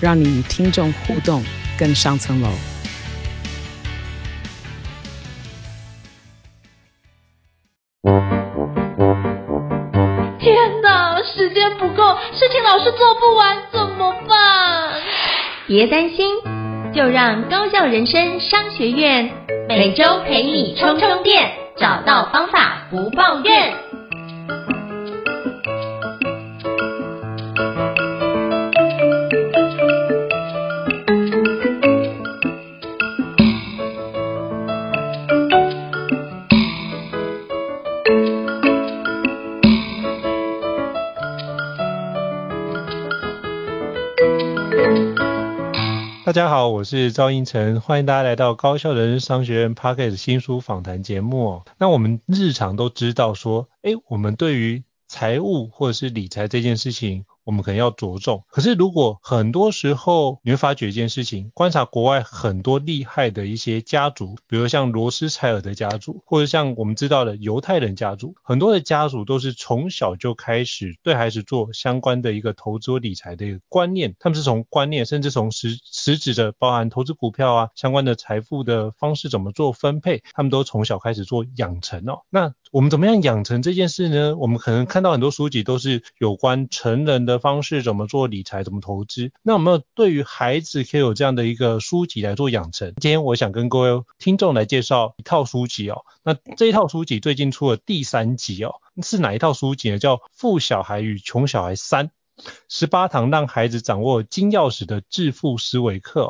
让你与听众互动更上层楼。天哪，时间不够，事情老是做不完怎么办？别担心，就让高效人生商学院每周陪你充充电，找到方法不抱怨。我是赵英成，欢迎大家来到高效人商学院 Pocket 新书访谈节目。那我们日常都知道说，诶，我们对于财务或者是理财这件事情，我们可能要着重，可是如果很多时候你会发觉一件事情，观察国外很多厉害的一些家族，比如像罗斯柴尔德家族，或者像我们知道的犹太人家族，很多的家族都是从小就开始对孩子做相关的一个投资理财的一个观念，他们是从观念，甚至从实实质的包含投资股票啊，相关的财富的方式怎么做分配，他们都从小开始做养成哦。那我们怎么样养成这件事呢？我们可能看到很多书籍都是有关成人的方式怎么做理财，怎么投资。那我们对于孩子可以有这样的一个书籍来做养成。今天我想跟各位听众来介绍一套书籍哦。那这一套书籍最近出了第三集哦，是哪一套书籍呢？叫《富小孩与穷小孩三十八堂让孩子掌握金钥匙的致富思维课》。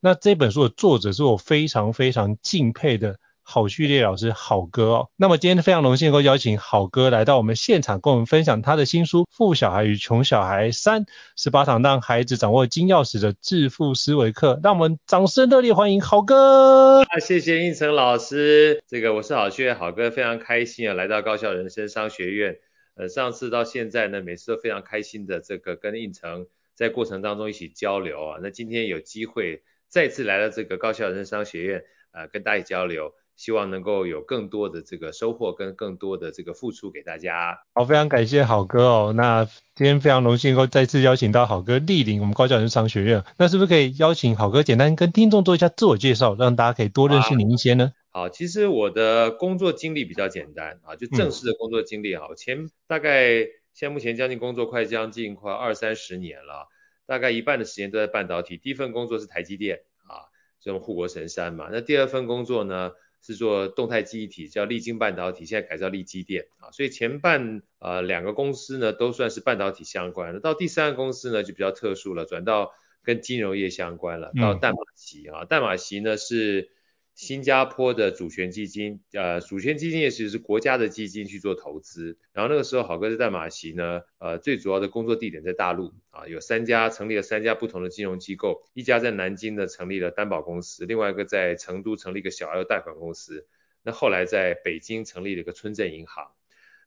那这本书的作者是我非常非常敬佩的。郝旭烈老师，郝哥哦，那么今天非常荣幸能够邀请郝哥来到我们现场，跟我们分享他的新书《富小孩与穷小孩三十八堂让孩子掌握金钥匙的致富思维课》，让我们掌声热烈欢迎郝哥。啊，谢谢胤丞老师，这个我是郝旭烈，郝哥非常开心啊，来到高校人生商学院。呃，上次到现在呢，每次都非常开心的这个跟胤丞在过程当中一起交流啊，那今天有机会再次来到这个高校人生商学院，呃，跟大家交流。希望能够有更多的这个收获跟更多的这个付出给大家。好，非常感谢好哥哦。那今天非常荣幸能够再次邀请到好哥莅临我们高教人生商学院。那是不是可以邀请好哥简单跟听众做一下自我介绍，让大家可以多认识您一些呢？好，其实我的工作经历比较简单啊，就正式的工作经历啊，嗯、前大概现在目前将近工作快将近快二三十年了，大概一半的时间都在半导体。第一份工作是台积电啊，这种护国神山嘛。那第二份工作呢？是做动态记忆体，叫力晶半导体，现在改造立积电。啊，所以前半呃两个公司呢都算是半导体相关的，到第三个公司呢就比较特殊了，转到跟金融业相关了，到淡马锡。啊，淡马锡呢是。新加坡的主权基金，呃，主权基金也是国家的基金去做投资。然后那个时候，好哥在淡马锡呢，呃，最主要的工作地点在大陆啊，有三家成立了三家不同的金融机构，一家在南京呢成立了担保公司，另外一个在成都成立一个小额贷款公司。那后来在北京成立了一个村镇银行。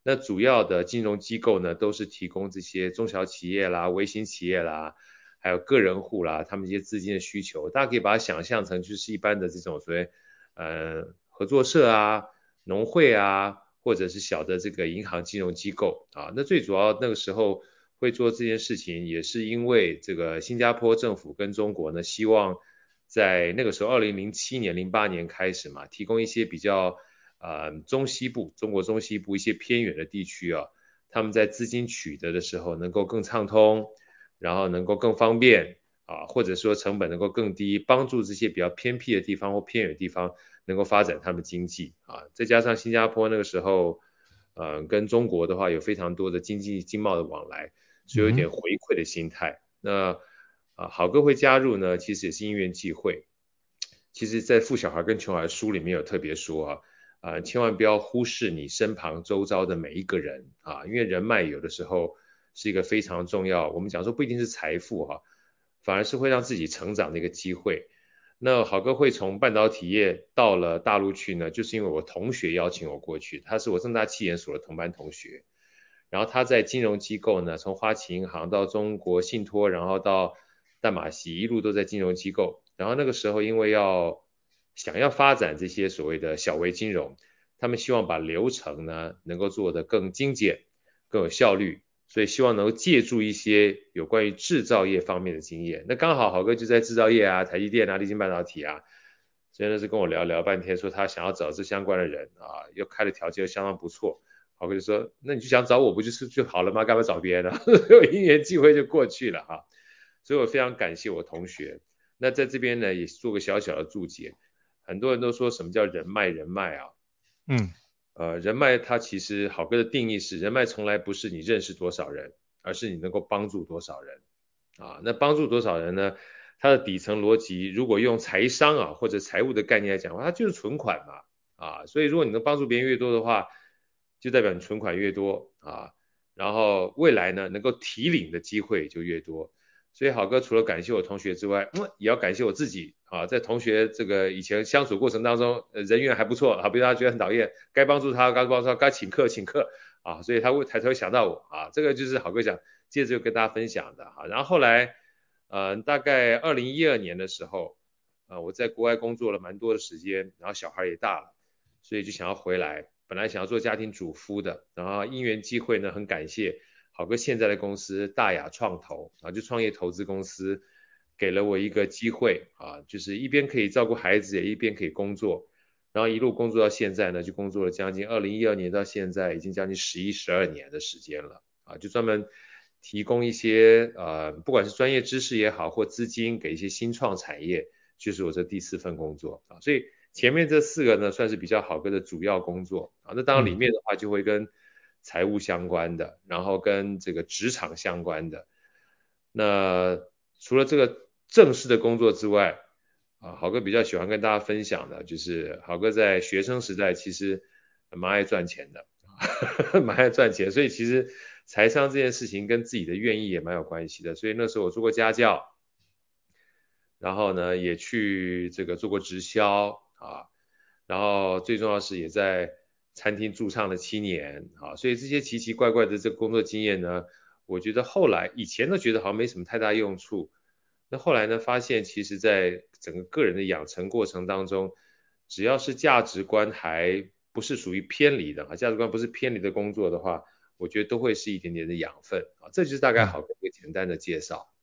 那主要的金融机构呢，都是提供这些中小企业啦、微型企业啦。还有个人户啦，他们一些资金的需求，大家可以把它想象成就是一般的这种所谓呃合作社啊、农会啊，或者是小的这个银行金融机构啊。那最主要那个时候会做这件事情，也是因为这个新加坡政府跟中国呢，希望在那个时候二零零七年、零八年开始嘛，提供一些比较呃中西部中国中西部一些偏远的地区啊，他们在资金取得的时候能够更畅通。然后能够更方便啊，或者说成本能够更低，帮助这些比较偏僻的地方或偏远的地方能够发展他们经济啊。再加上新加坡那个时候，呃，跟中国的话有非常多的经济经贸的往来，所以有点回馈的心态。嗯、那啊，好哥会加入呢，其实也是因缘际会。其实，在《富小孩跟穷小孩》书里面有特别说啊，啊，千万不要忽视你身旁周遭的每一个人啊，因为人脉有的时候。是一个非常重要，我们讲说不一定是财富哈，反而是会让自己成长的一个机会。那好哥会从半导体业到了大陆去呢，就是因为我同学邀请我过去，他是我正大企研所的同班同学，然后他在金融机构呢，从花旗银行到中国信托，然后到淡马锡，一路都在金融机构。然后那个时候因为要想要发展这些所谓的小微金融，他们希望把流程呢能够做得更精简、更有效率。所以希望能够借助一些有关于制造业方面的经验，那刚好好哥就在制造业啊，台积电啊，立晶半导体啊，真的是跟我聊聊半天，说他想要找这相关的人啊，又开的条件又相当不错，好哥就说，那你就想找我不就是就好了吗？干嘛找别人呢？有因缘际会就过去了哈、啊，所以我非常感谢我同学。那在这边呢，也做个小小的注解，很多人都说什么叫人脉人脉啊，嗯。呃，人脉它其实好哥的定义是，人脉从来不是你认识多少人，而是你能够帮助多少人啊。那帮助多少人呢？它的底层逻辑，如果用财商啊或者财务的概念来讲的话，它就是存款嘛啊。所以如果你能帮助别人越多的话，就代表你存款越多啊，然后未来呢能够提领的机会就越多。所以好哥除了感谢我同学之外，嗯，也要感谢我自己啊，在同学这个以前相处过程当中，人缘还不错啊，比如他觉得很讨厌，该帮助他该帮助他该请客请客啊，所以他会才才会想到我啊，这个就是好哥想接着就跟大家分享的啊。然后后来，呃，大概二零一二年的时候，呃，我在国外工作了蛮多的时间，然后小孩也大了，所以就想要回来，本来想要做家庭主夫的，然后因缘际会呢，很感谢。好哥现在的公司大雅创投啊，就创业投资公司，给了我一个机会啊，就是一边可以照顾孩子，也一边可以工作，然后一路工作到现在呢，就工作了将近二零一二年到现在，已经将近十一十二年的时间了啊，就专门提供一些呃，不管是专业知识也好，或资金给一些新创产业，就是我这第四份工作啊，所以前面这四个呢，算是比较好哥的主要工作啊，那当然里面的话就会跟。财务相关的，然后跟这个职场相关的。那除了这个正式的工作之外，啊，豪哥比较喜欢跟大家分享的，就是豪哥在学生时代其实蛮爱赚钱的，蛮爱赚钱，所以其实财商这件事情跟自己的愿意也蛮有关系的。所以那时候我做过家教，然后呢也去这个做过直销啊，然后最重要是也在。餐厅驻唱了七年，啊，所以这些奇奇怪怪的这个工作经验呢，我觉得后来以前都觉得好像没什么太大用处，那后来呢，发现其实在整个个人的养成过程当中，只要是价值观还不是属于偏离的啊，价值观不是偏离的工作的话，我觉得都会是一点点的养分啊，这就是大概好一个简单的介绍。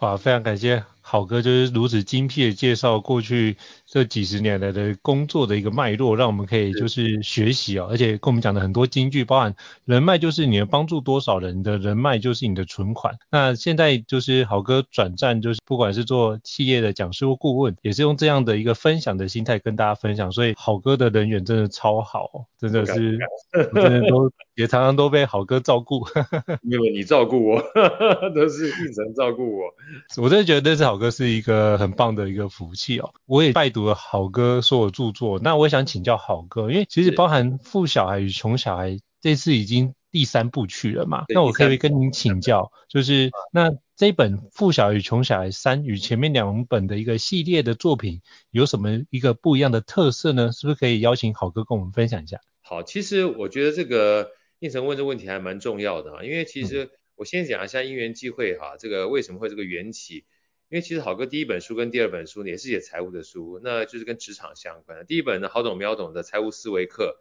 哇，非常感谢好哥，就是如此精辟的介绍过去这几十年来的工作的一个脉络，让我们可以就是学习哦，而且跟我们讲的很多金句，包含人脉就是你能帮助多少人的人脉就是你的存款。那现在就是好哥转战，就是不管是做企业的讲师或顾问，也是用这样的一个分享的心态跟大家分享，所以好哥的人缘真的超好，真的是，真的都 也常常都被好哥照顾，因为你照顾我，都是应承照顾我。我真的觉得这是好哥是一个很棒的一个福气哦。我也拜读了好哥所有著作，那我也想请教好哥，因为其实包含富小孩与穷小孩这次已经第三部去了嘛，那我可以跟您请教，就是那这本富小孩与穷小孩三与前面两本的一个系列的作品有什么一个不一样的特色呢？是不是可以邀请好哥跟我们分享一下？好，其实我觉得这个胤丞问这个问题还蛮重要的啊，因为其实、嗯。我先讲一下因缘际会哈，这个为什么会这个缘起？因为其实好哥第一本书跟第二本书也是写财务的书，那就是跟职场相关的。第一本呢，好懂秒懂的财务思维课，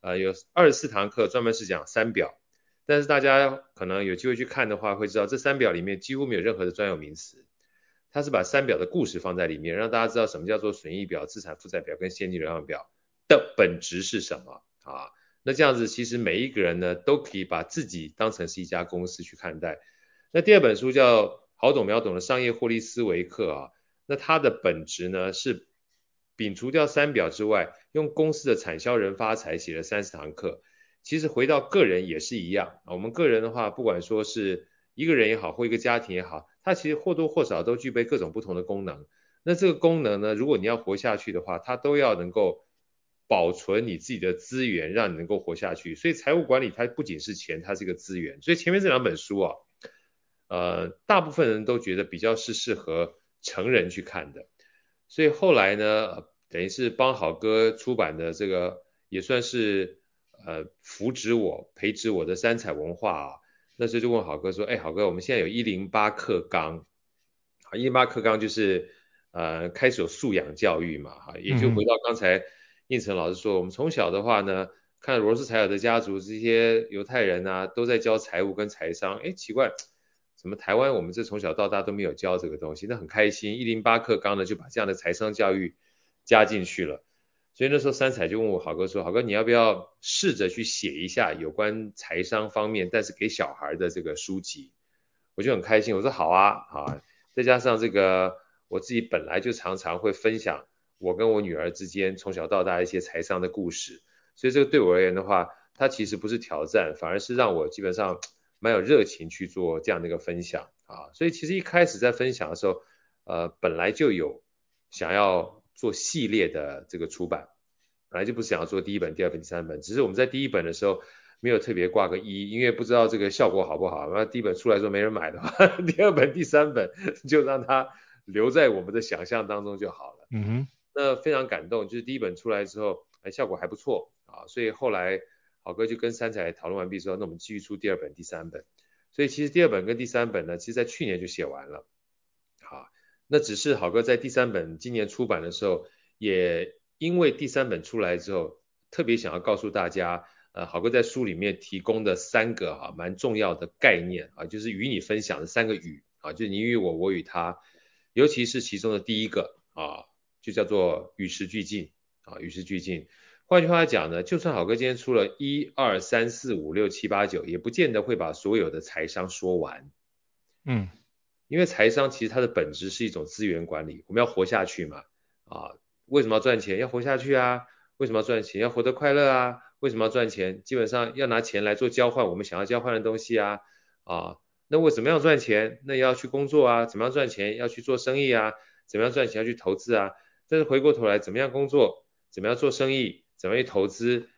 呃，有二十四堂课专门是讲三表，但是大家可能有机会去看的话，会知道这三表里面几乎没有任何的专有名词，它是把三表的故事放在里面，让大家知道什么叫做损益表、资产负债表跟现金流量表的本质是什么啊。那这样子，其实每一个人呢，都可以把自己当成是一家公司去看待。那第二本书叫《好懂秒懂的商业获利思维课》啊，那它的本质呢是摒除掉三表之外，用公司的产销人发财写了三十堂课。其实回到个人也是一样啊，我们个人的话，不管说是一个人也好，或一个家庭也好，它其实或多或少都具备各种不同的功能。那这个功能呢，如果你要活下去的话，它都要能够。保存你自己的资源，让你能够活下去。所以财务管理它不仅是钱，它是一个资源。所以前面这两本书啊，呃，大部分人都觉得比较是适合成人去看的。所以后来呢，等于是帮好哥出版的这个，也算是呃扶植我、培植我的三彩文化啊。那时候就问好哥说，哎，好哥，我们现在有一零八课纲，啊，一零八课纲就是呃开始有素养教育嘛，哈，也就回到刚才应成老师说，我们从小的话呢，看罗斯柴尔德家族这些犹太人啊，都在教财务跟财商，哎，奇怪。怎么台湾我们这从小到大都没有教这个东西，那很开心。一零八课纲呢就把这样的财商教育加进去了，所以那时候三彩就问我好哥说，好哥你要不要试着去写一下有关财商方面，但是给小孩的这个书籍？我就很开心，我说好啊，好啊，再加上这个我自己本来就常常会分享我跟我女儿之间从小到大一些财商的故事，所以这个对我而言的话，它其实不是挑战，反而是让我基本上。蛮有热情去做这样的一个分享啊，所以其实一开始在分享的时候，呃，本来就有想要做系列的这个出版，本来就不是想要做第一本、第二本、第三本，只是我们在第一本的时候没有特别挂个一，因为不知道这个效果好不好。那第一本出来之后没人买的话，第二本、第三本就让它留在我们的想象当中就好了。嗯哼，那非常感动，就是第一本出来之后，哎，效果还不错啊，所以后来。好哥就跟三彩讨论完毕之后，那我们继续出第二本、第三本。所以其实第二本跟第三本呢，其实在去年就写完了。好，那只是好哥在第三本今年出版的时候，也因为第三本出来之后，特别想要告诉大家，呃，好哥在书里面提供的三个哈蛮重要的概念啊，就是与你分享的三个与啊，就是你与我，我与他，尤其是其中的第一个啊，就叫做与时俱进啊，与时俱进。换句话讲呢，就算好哥今天出了一二三四五六七八九，也不见得会把所有的财商说完。嗯，因为财商其实它的本质是一种资源管理，我们要活下去嘛。啊，为什么要赚钱？要活下去啊。为什么要赚钱？要活得快乐啊。为什么要赚钱？基本上要拿钱来做交换，我们想要交换的东西啊。啊，那为什么要赚钱？那要去工作啊。怎么样赚钱？要去做生意啊。怎么样赚钱？要去投资啊。但是回过头来，怎么样工作？怎么样做生意？怎么去投资？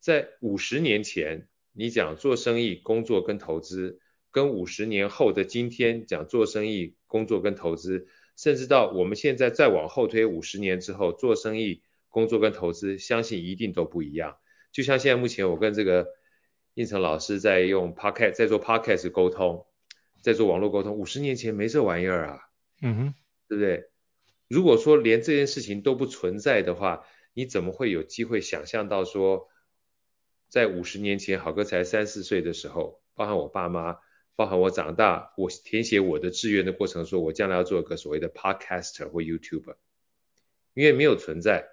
在五十年前，你讲做生意、工作跟投资，跟五十年后的今天讲做生意、工作跟投资，甚至到我们现在再往后推五十年之后，做生意、工作跟投资，相信一定都不一样。就像现在目前我跟这个应成老师在用 Podcast，在做 Podcast 沟通，在做网络沟通，五十年前没这玩意儿啊，嗯哼，对不对？如果说连这件事情都不存在的话，你怎么会有机会想象到说，在五十年前，好哥才三四岁的时候，包含我爸妈，包含我长大，我填写我的志愿的过程，说我将来要做一个所谓的 podcaster 或 YouTuber，因为没有存在，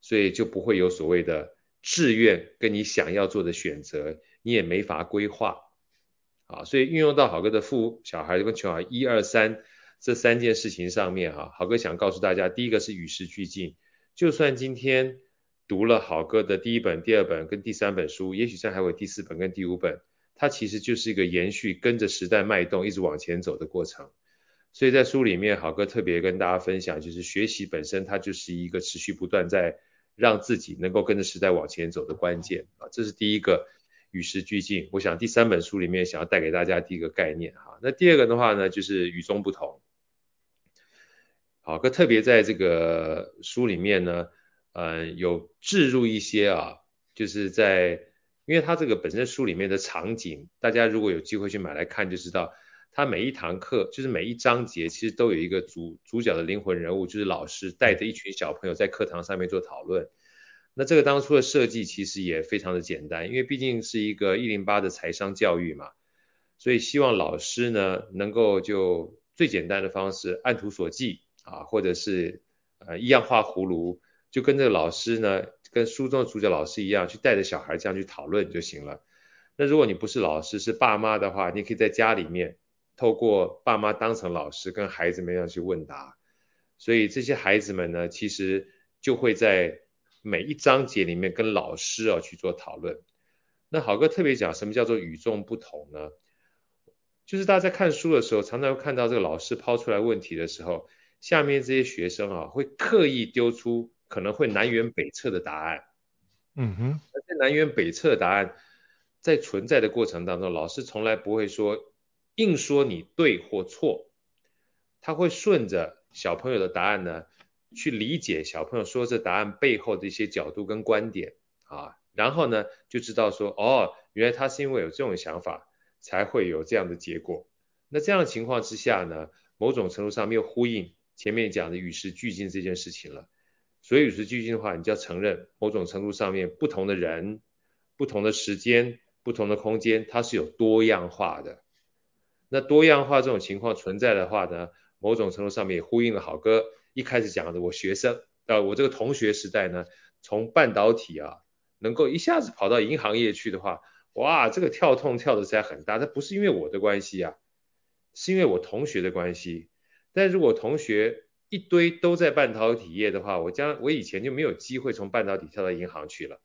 所以就不会有所谓的志愿跟你想要做的选择，你也没法规划，啊，所以运用到好哥的富小孩跟穷小孩一二三这三件事情上面，哈，好哥想告诉大家，第一个是与时俱进。就算今天读了好哥的第一本、第二本跟第三本书，也许这还有第四本跟第五本，它其实就是一个延续，跟着时代脉动，一直往前走的过程。所以在书里面，好哥特别跟大家分享，就是学习本身它就是一个持续不断在让自己能够跟着时代往前走的关键啊，这是第一个与时俱进。我想第三本书里面想要带给大家第一个概念哈，那第二个的话呢，就是与众不同。好，哥特别在这个书里面呢，嗯，有置入一些啊，就是在，因为他这个本身书里面的场景，大家如果有机会去买来看，就知道，他每一堂课，就是每一章节，其实都有一个主主角的灵魂人物，就是老师带着一群小朋友在课堂上面做讨论。那这个当初的设计其实也非常的简单，因为毕竟是一个一零八的财商教育嘛，所以希望老师呢能够就最简单的方式按图索骥。啊，或者是呃一样画葫芦，就跟这个老师呢，跟书中的主角老师一样，去带着小孩这样去讨论就行了。那如果你不是老师，是爸妈的话，你可以在家里面透过爸妈当成老师，跟孩子们一样去问答。所以这些孩子们呢，其实就会在每一章节里面跟老师啊去做讨论。那好哥特别讲什么叫做与众不同呢？就是大家在看书的时候，常常会看到这个老师抛出来问题的时候。下面这些学生啊，会刻意丢出可能会南辕北辙的答案。嗯哼，而且南辕北辙的答案在存在的过程当中，老师从来不会说硬说你对或错，他会顺着小朋友的答案呢，去理解小朋友说这答案背后的一些角度跟观点啊，然后呢就知道说，哦，原来他是因为有这种想法，才会有这样的结果。那这样的情况之下呢，某种程度上没有呼应前面讲的与时俱进这件事情了。所以与时俱进的话，你就要承认某种程度上面不同的人、不同的时间、不同的空间，它是有多样化的。那多样化这种情况存在的话呢，某种程度上面也呼应了好哥一开始讲的，我学生，呃，我这个同学时代呢，从半导体啊，能够一下子跑到银行业去的话，哇，这个跳痛跳的实在很大。它不是因为我的关系啊，是因为我同学的关系。但如果同学一堆都在半导体业的话，我将我以前就没有机会从半导体跳到银行去了。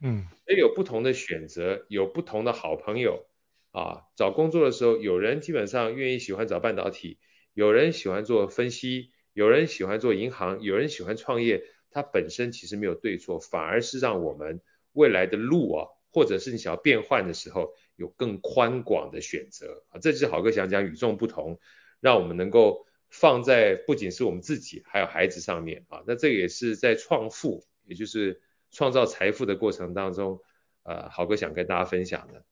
嗯，所以有不同的选择，有不同的好朋友啊。找工作的时候，有人基本上愿意喜欢找半导体，有人喜欢做分析，有人喜欢做银行，有人喜欢创业。它本身其实没有对错，反而是让我们未来的路啊，或者是你想要变换的时候，有更宽广的选择啊。这就是好哥想讲与众不同，让我们能够。放在不仅是我们自己，还有孩子上面啊，那这也是在创富，也就是创造财富的过程当中，呃，豪哥想跟大家分享的。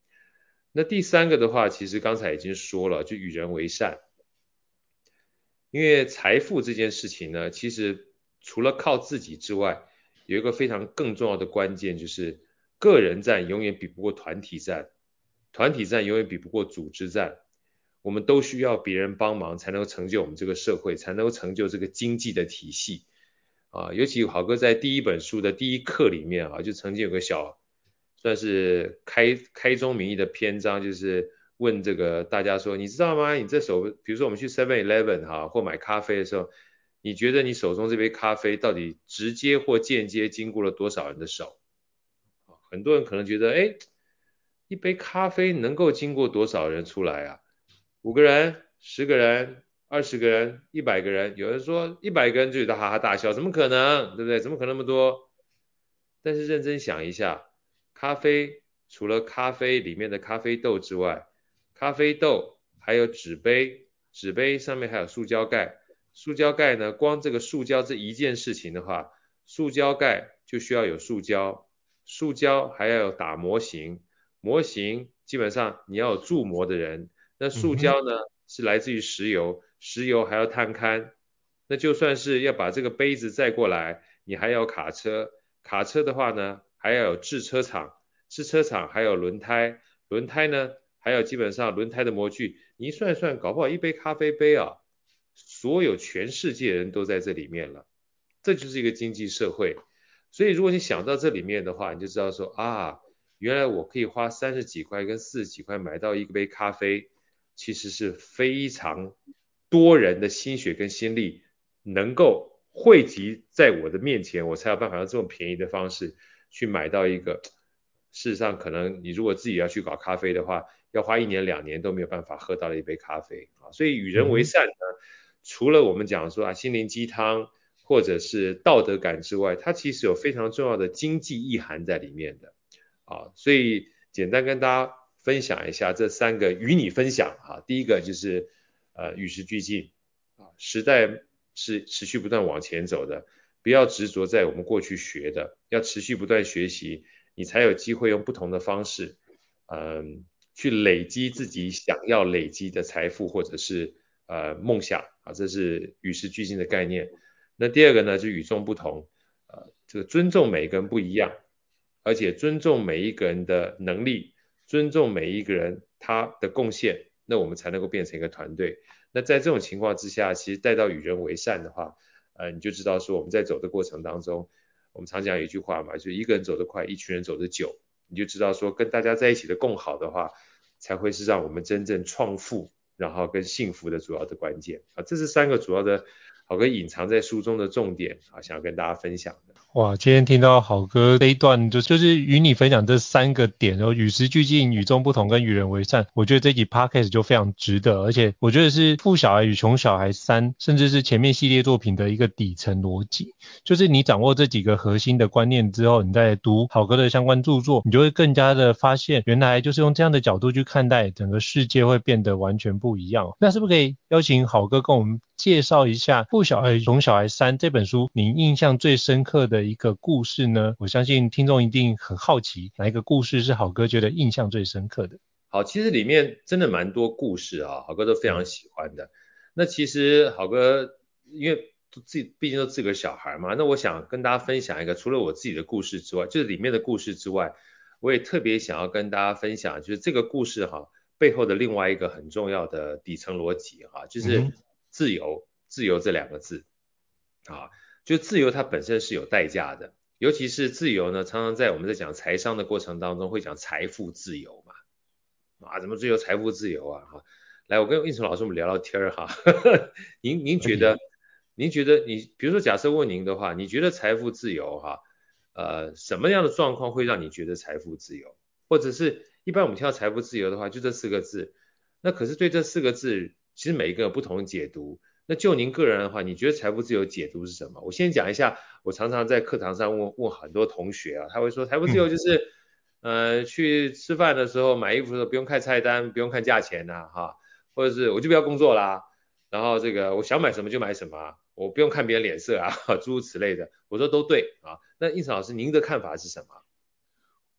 那第三个的话，其实刚才已经说了，就与人为善。因为财富这件事情呢，其实除了靠自己之外，有一个非常更重要的关键，就是个人战永远比不过团体战，团体战永远比不过组织战。我们都需要别人帮忙，才能够成就我们这个社会，才能够成就这个经济的体系啊。尤其好哥在第一本书的第一课里面啊，就曾经有个小算是开开宗明义的篇章，就是问这个大家说，你知道吗？你这手，比如说我们去 Seven Eleven 哈，或买咖啡的时候，你觉得你手中这杯咖啡到底直接或间接经过了多少人的手？很多人可能觉得，哎，一杯咖啡能够经过多少人出来啊？五个人、十个人、二十个人、一百个人，有人说一百个人就觉得哈哈大笑，怎么可能？对不对？怎么可能那么多？但是认真想一下，咖啡除了咖啡里面的咖啡豆之外，咖啡豆还有纸杯，纸杯上面还有塑胶盖，塑胶盖呢，光这个塑胶这一件事情的话，塑胶盖就需要有塑胶，塑胶还要有打模型，模型基本上你要有铸模的人。那塑胶呢，是来自于石油，石油还要探勘，那就算是要把这个杯子载过来，你还要卡车，卡车的话呢，还要有制车厂，制车厂还有轮胎，轮胎呢，还有基本上轮胎的模具，你一算一算，搞不好一杯咖啡杯啊，所有全世界人都在这里面了，这就是一个经济社会，所以如果你想到这里面的话，你就知道说啊，原来我可以花三十几块跟四十几块买到一杯咖啡。其实是非常多人的心血跟心力能够汇集在我的面前，我才有办法用这么便宜的方式去买到一个。事实上，可能你如果自己要去搞咖啡的话，要花一年两年都没有办法喝到一杯咖啡啊。所以与人为善呢，除了我们讲说啊心灵鸡汤或者是道德感之外，它其实有非常重要的经济意涵在里面的啊。所以简单跟大家。分享一下这三个与你分享啊，第一个就是呃与时俱进啊，时代是持续不断往前走的，不要执着在我们过去学的，要持续不断学习，你才有机会用不同的方式，嗯，去累积自己想要累积的财富或者是呃梦想啊，这是与时俱进的概念。那第二个呢，就与众不同，呃，这个尊重每一个人不一样，而且尊重每一个人的能力。尊重每一个人他的贡献，那我们才能够变成一个团队。那在这种情况之下，其实带到与人为善的话，呃，你就知道说我们在走的过程当中，我们常讲一句话嘛，就一个人走得快，一群人走得久。你就知道说跟大家在一起的共好的话，才会是让我们真正创富，然后跟幸福的主要的关键啊。这是三个主要的，好跟隐藏在书中的重点啊，想要跟大家分享。哇，今天听到好哥这一段，就就是与你分享这三个点，然后与时俱进、与众不同跟与人为善，我觉得这集 podcast 就非常值得，而且我觉得是《富小孩与穷小孩三》，甚至是前面系列作品的一个底层逻辑，就是你掌握这几个核心的观念之后，你再读好哥的相关著作，你就会更加的发现，原来就是用这样的角度去看待整个世界，会变得完全不一样。那是不是可以邀请好哥跟我们介绍一下《富小孩与穷小孩三》这本书，您印象最深刻的一个故事呢？我相信听众一定很好奇，哪一个故事是好哥觉得印象最深刻的？好，其实里面真的蛮多故事啊，好哥都非常喜欢的。那其实好哥因为自己毕竟都自个小孩嘛，那我想跟大家分享一个，除了我自己的故事之外，就是里面的故事之外，我也特别想要跟大家分享，就是这个故事哈背后的另外一个很重要的底层逻辑哈，就是。自由，自由这两个字，啊，就自由它本身是有代价的，尤其是自由呢，常常在我们在讲财商的过程当中会讲财富自由嘛，啊，怎么追求财富自由啊？哈，来，我跟应成老师我们聊聊天儿哈，您您觉得，您觉得你，比如说假设问您的话，你觉得财富自由哈，呃，什么样的状况会让你觉得财富自由？或者是一般我们听到财富自由的话，就这四个字，那可是对这四个字。其实每一个有不同的解读。那就您个人的话，你觉得财富自由解读是什么？我先讲一下，我常常在课堂上问问很多同学啊，他会说财富自由就是，呃，去吃饭的时候买衣服的时候不用看菜单，不用看价钱呐，哈，或者是我就不要工作啦，然后这个我想买什么就买什么，我不用看别人脸色啊，诸如此类的。我说都对啊。那应成老师，您的看法是什么？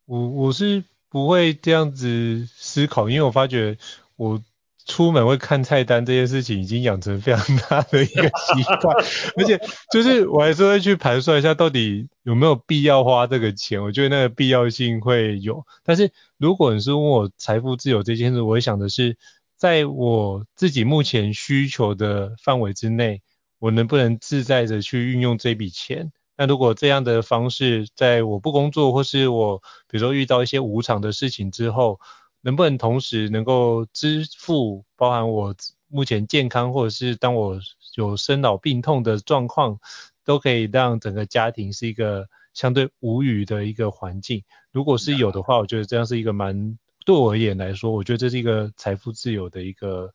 我我是不会这样子思考，因为我发觉我。出门会看菜单这件事情已经养成非常大的一个习惯，而且就是我还是会去盘算一下到底有没有必要花这个钱，我觉得那个必要性会有。但是如果你是问我财富自由这件事，我会想的是，在我自己目前需求的范围之内，我能不能自在的去运用这笔钱？那如果这样的方式，在我不工作或是我比如说遇到一些无常的事情之后，能不能同时能够支付包含我目前健康，或者是当我有生老病痛的状况，都可以让整个家庭是一个相对无虞的一个环境。如果是有的话，我觉得这样是一个蛮对我而言来说，我觉得这是一个财富自由的一个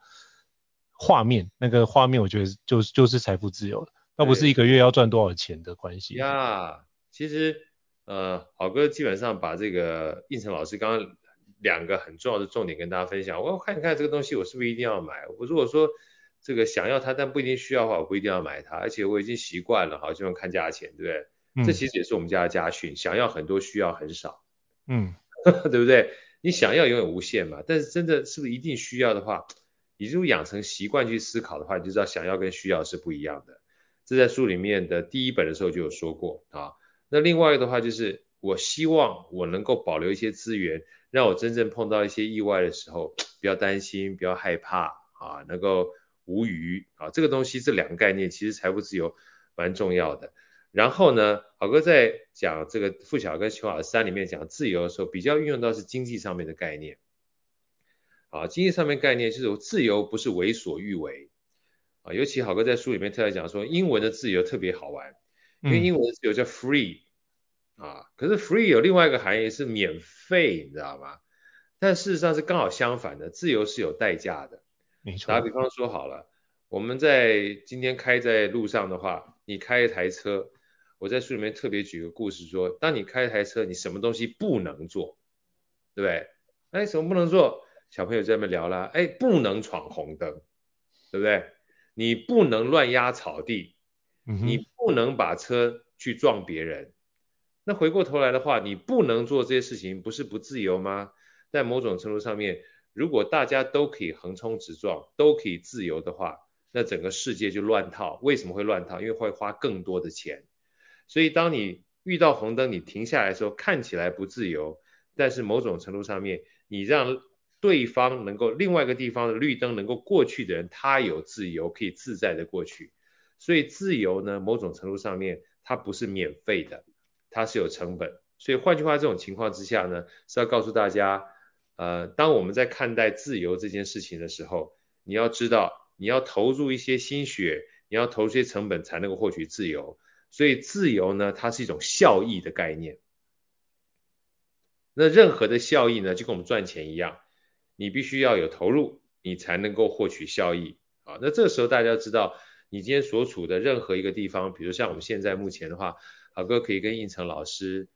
画面。那个画面，我觉得就就是财富自由了，倒不是一个月要赚多少钱的关系。呀，其实呃，好哥基本上把这个应成老师刚刚。两个很重要的重点跟大家分享，我要看一看这个东西我是不是一定要买。我如果说这个想要它，但不一定需要的话，我不一定要买它。而且我已经习惯了，好，就用看价钱，对不对？嗯。这其实也是我们家的家训，想要很多，需要很少。嗯，对不对？你想要永远无限嘛，但是真的是不是一定需要的话，你如果养成习惯去思考的话，你就知道想要跟需要是不一样的。这在书里面的第一本的时候就有说过啊。那另外一个的话就是，我希望我能够保留一些资源。让我真正碰到一些意外的时候，不要担心，不要害怕啊，能够无虞啊，这个东西这两个概念其实财富自由蛮重要的。然后呢，好哥在讲这个富小跟穷小三里面讲自由的时候，比较运用到是经济上面的概念。啊，经济上面概念就是自由不是为所欲为啊，尤其好哥在书里面特别讲说，英文的自由特别好玩，因为英文的自由叫 free。啊，可是 free 有另外一个含义是免费，你知道吗？但事实上是刚好相反的，自由是有代价的。没错。打比方说好了，我们在今天开在路上的话，你开一台车，我在书里面特别举个故事说，当你开一台车，你什么东西不能做，对不对？哎，什么不能做？小朋友在那边聊了，哎，不能闯红灯，对不对？你不能乱压草地，嗯，你不能把车去撞别人。那回过头来的话，你不能做这些事情，不是不自由吗？在某种程度上面，如果大家都可以横冲直撞，都可以自由的话，那整个世界就乱套。为什么会乱套？因为会花更多的钱。所以当你遇到红灯，你停下来的时候，看起来不自由，但是某种程度上面，你让对方能够另外一个地方的绿灯能够过去的人，他有自由，可以自在的过去。所以自由呢，某种程度上面，它不是免费的。它是有成本，所以换句话，这种情况之下呢，是要告诉大家，呃，当我们在看待自由这件事情的时候，你要知道，你要投入一些心血，你要投入一些成本才能够获取自由。所以自由呢，它是一种效益的概念。那任何的效益呢，就跟我们赚钱一样，你必须要有投入，你才能够获取效益啊。那这个时候大家知道，你今天所处的任何一个地方，比如像我们现在目前的话，好哥可以跟应成老师，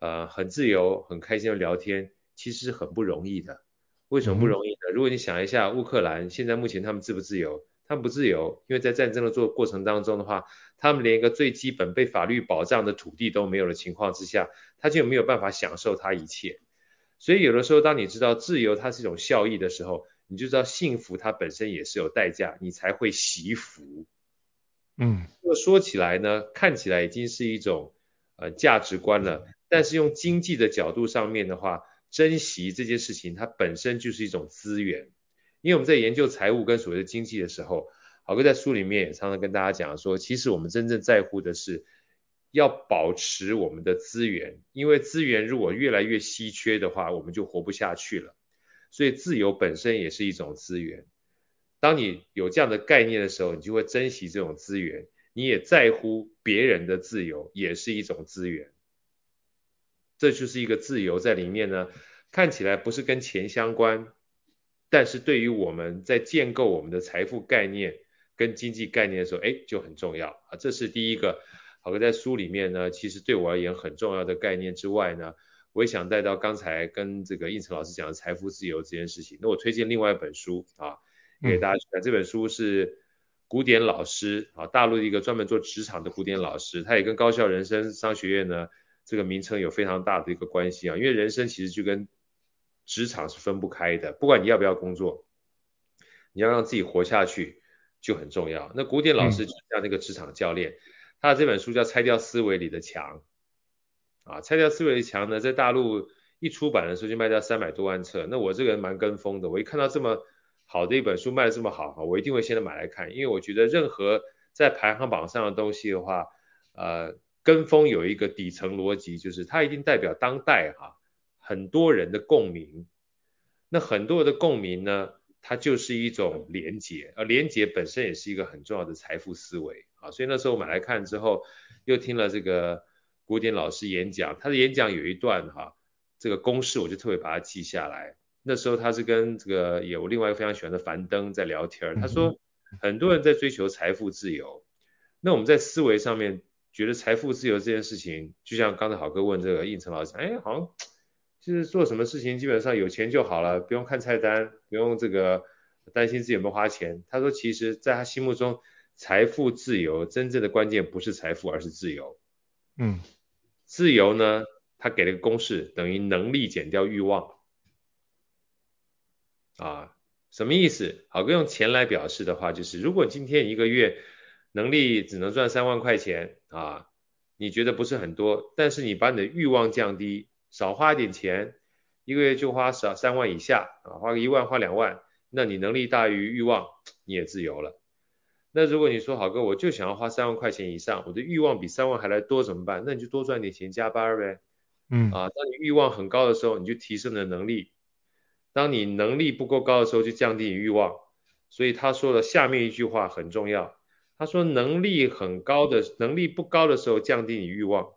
呃，很自由、很开心的聊天，其实是很不容易的。为什么不容易呢？如果你想一下，乌克兰现在目前他们自不自由？他们不自由，因为在战争的做过程当中的话，他们连一个最基本被法律保障的土地都没有的情况之下，他就没有办法享受他一切。所以有的时候，当你知道自由它是一种效益的时候，你就知道幸福它本身也是有代价，你才会惜福。嗯，这个说起来呢，看起来已经是一种呃价值观了，但是用经济的角度上面的话，珍惜这件事情它本身就是一种资源。因为我们在研究财务跟所谓的经济的时候，豪哥在书里面也常常跟大家讲说，其实我们真正在乎的是要保持我们的资源，因为资源如果越来越稀缺的话，我们就活不下去了。所以自由本身也是一种资源。当你有这样的概念的时候，你就会珍惜这种资源，你也在乎别人的自由，也是一种资源。这就是一个自由在里面呢，看起来不是跟钱相关。但是对于我们在建构我们的财富概念跟经济概念的时候，哎，就很重要啊。这是第一个，好哥在书里面呢，其实对我而言很重要的概念之外呢，我也想带到刚才跟这个应成老师讲的财富自由这件事情。那我推荐另外一本书啊，给大家看。这本书是古典老师啊，大陆的一个专门做职场的古典老师，他也跟高校人生商学院呢这个名称有非常大的一个关系啊，因为人生其实就跟职场是分不开的，不管你要不要工作，你要让自己活下去就很重要。那古典老师就像那个职场教练，嗯、他的这本书叫《拆掉思维里的墙》啊，《拆掉思维里的墙》呢，在大陆一出版的时候就卖掉三百多万册。那我这个人蛮跟风的，我一看到这么好的一本书卖得这么好哈，我一定会先来买来看，因为我觉得任何在排行榜上的东西的话，呃，跟风有一个底层逻辑，就是它一定代表当代哈。很多人的共鸣，那很多的共鸣呢，它就是一种连结，而连结本身也是一个很重要的财富思维啊。所以那时候买来看之后，又听了这个古典老师演讲，他的演讲有一段哈，这个公式我就特别把它记下来。那时候他是跟这个有另外一个非常喜欢的樊登在聊天，他说很多人在追求财富自由，那我们在思维上面觉得财富自由这件事情，就像刚才好哥问这个应成老师，哎，好像。就是做什么事情基本上有钱就好了，不用看菜单，不用这个担心自己有没有花钱。他说，其实在他心目中，财富自由真正的关键不是财富，而是自由。嗯，自由呢，他给了个公式，等于能力减掉欲望。啊，什么意思？好哥，用钱来表示的话，就是如果今天一个月能力只能赚三万块钱啊，你觉得不是很多，但是你把你的欲望降低。少花一点钱，一个月就花少三万以下啊，花个一万，花两万，那你能力大于欲望，你也自由了。那如果你说好哥，我就想要花三万块钱以上，我的欲望比三万还来多怎么办？那你就多赚点钱加班呗。嗯啊，当你欲望很高的时候，你就提升你的能力；当你能力不够高的时候，就降低你欲望。所以他说的下面一句话很重要，他说能力很高的，能力不高的时候降低你欲望。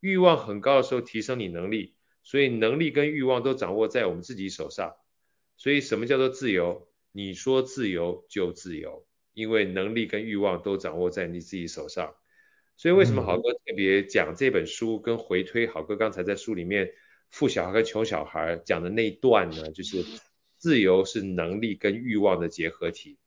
欲望很高的时候，提升你能力，所以能力跟欲望都掌握在我们自己手上。所以什么叫做自由？你说自由就自由，因为能力跟欲望都掌握在你自己手上。所以为什么好哥特别讲这本书跟回推？好哥刚才在书里面富小孩跟穷小孩讲的那一段呢，就是自由是能力跟欲望的结合体。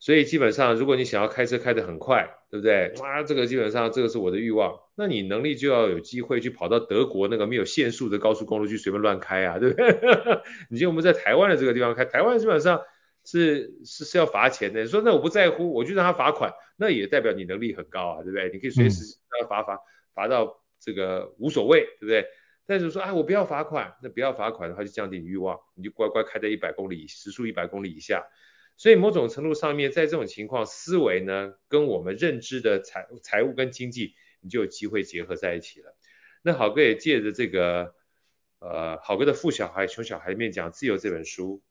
所以基本上，如果你想要开车开得很快，对不对？哇，这个基本上这个是我的欲望，那你能力就要有机会去跑到德国那个没有限速的高速公路去随便乱开啊，对不对？你像我们在台湾的这个地方开，台湾基本上是是是要罚钱的。你说那我不在乎，我就让他罚款，那也代表你能力很高啊，对不对？你可以随时让他罚罚罚到这个无所谓，对不对？但是说啊，我不要罚款，那不要罚款的话就降低你欲望，你就乖乖开在一百公里时速一百公里以下。所以某种程度上面，在这种情况，思维呢跟我们认知的财财务跟经济，你就有机会结合在一起了。那好哥也借着这个，呃，好哥的富小孩穷小孩里面讲自由这本书，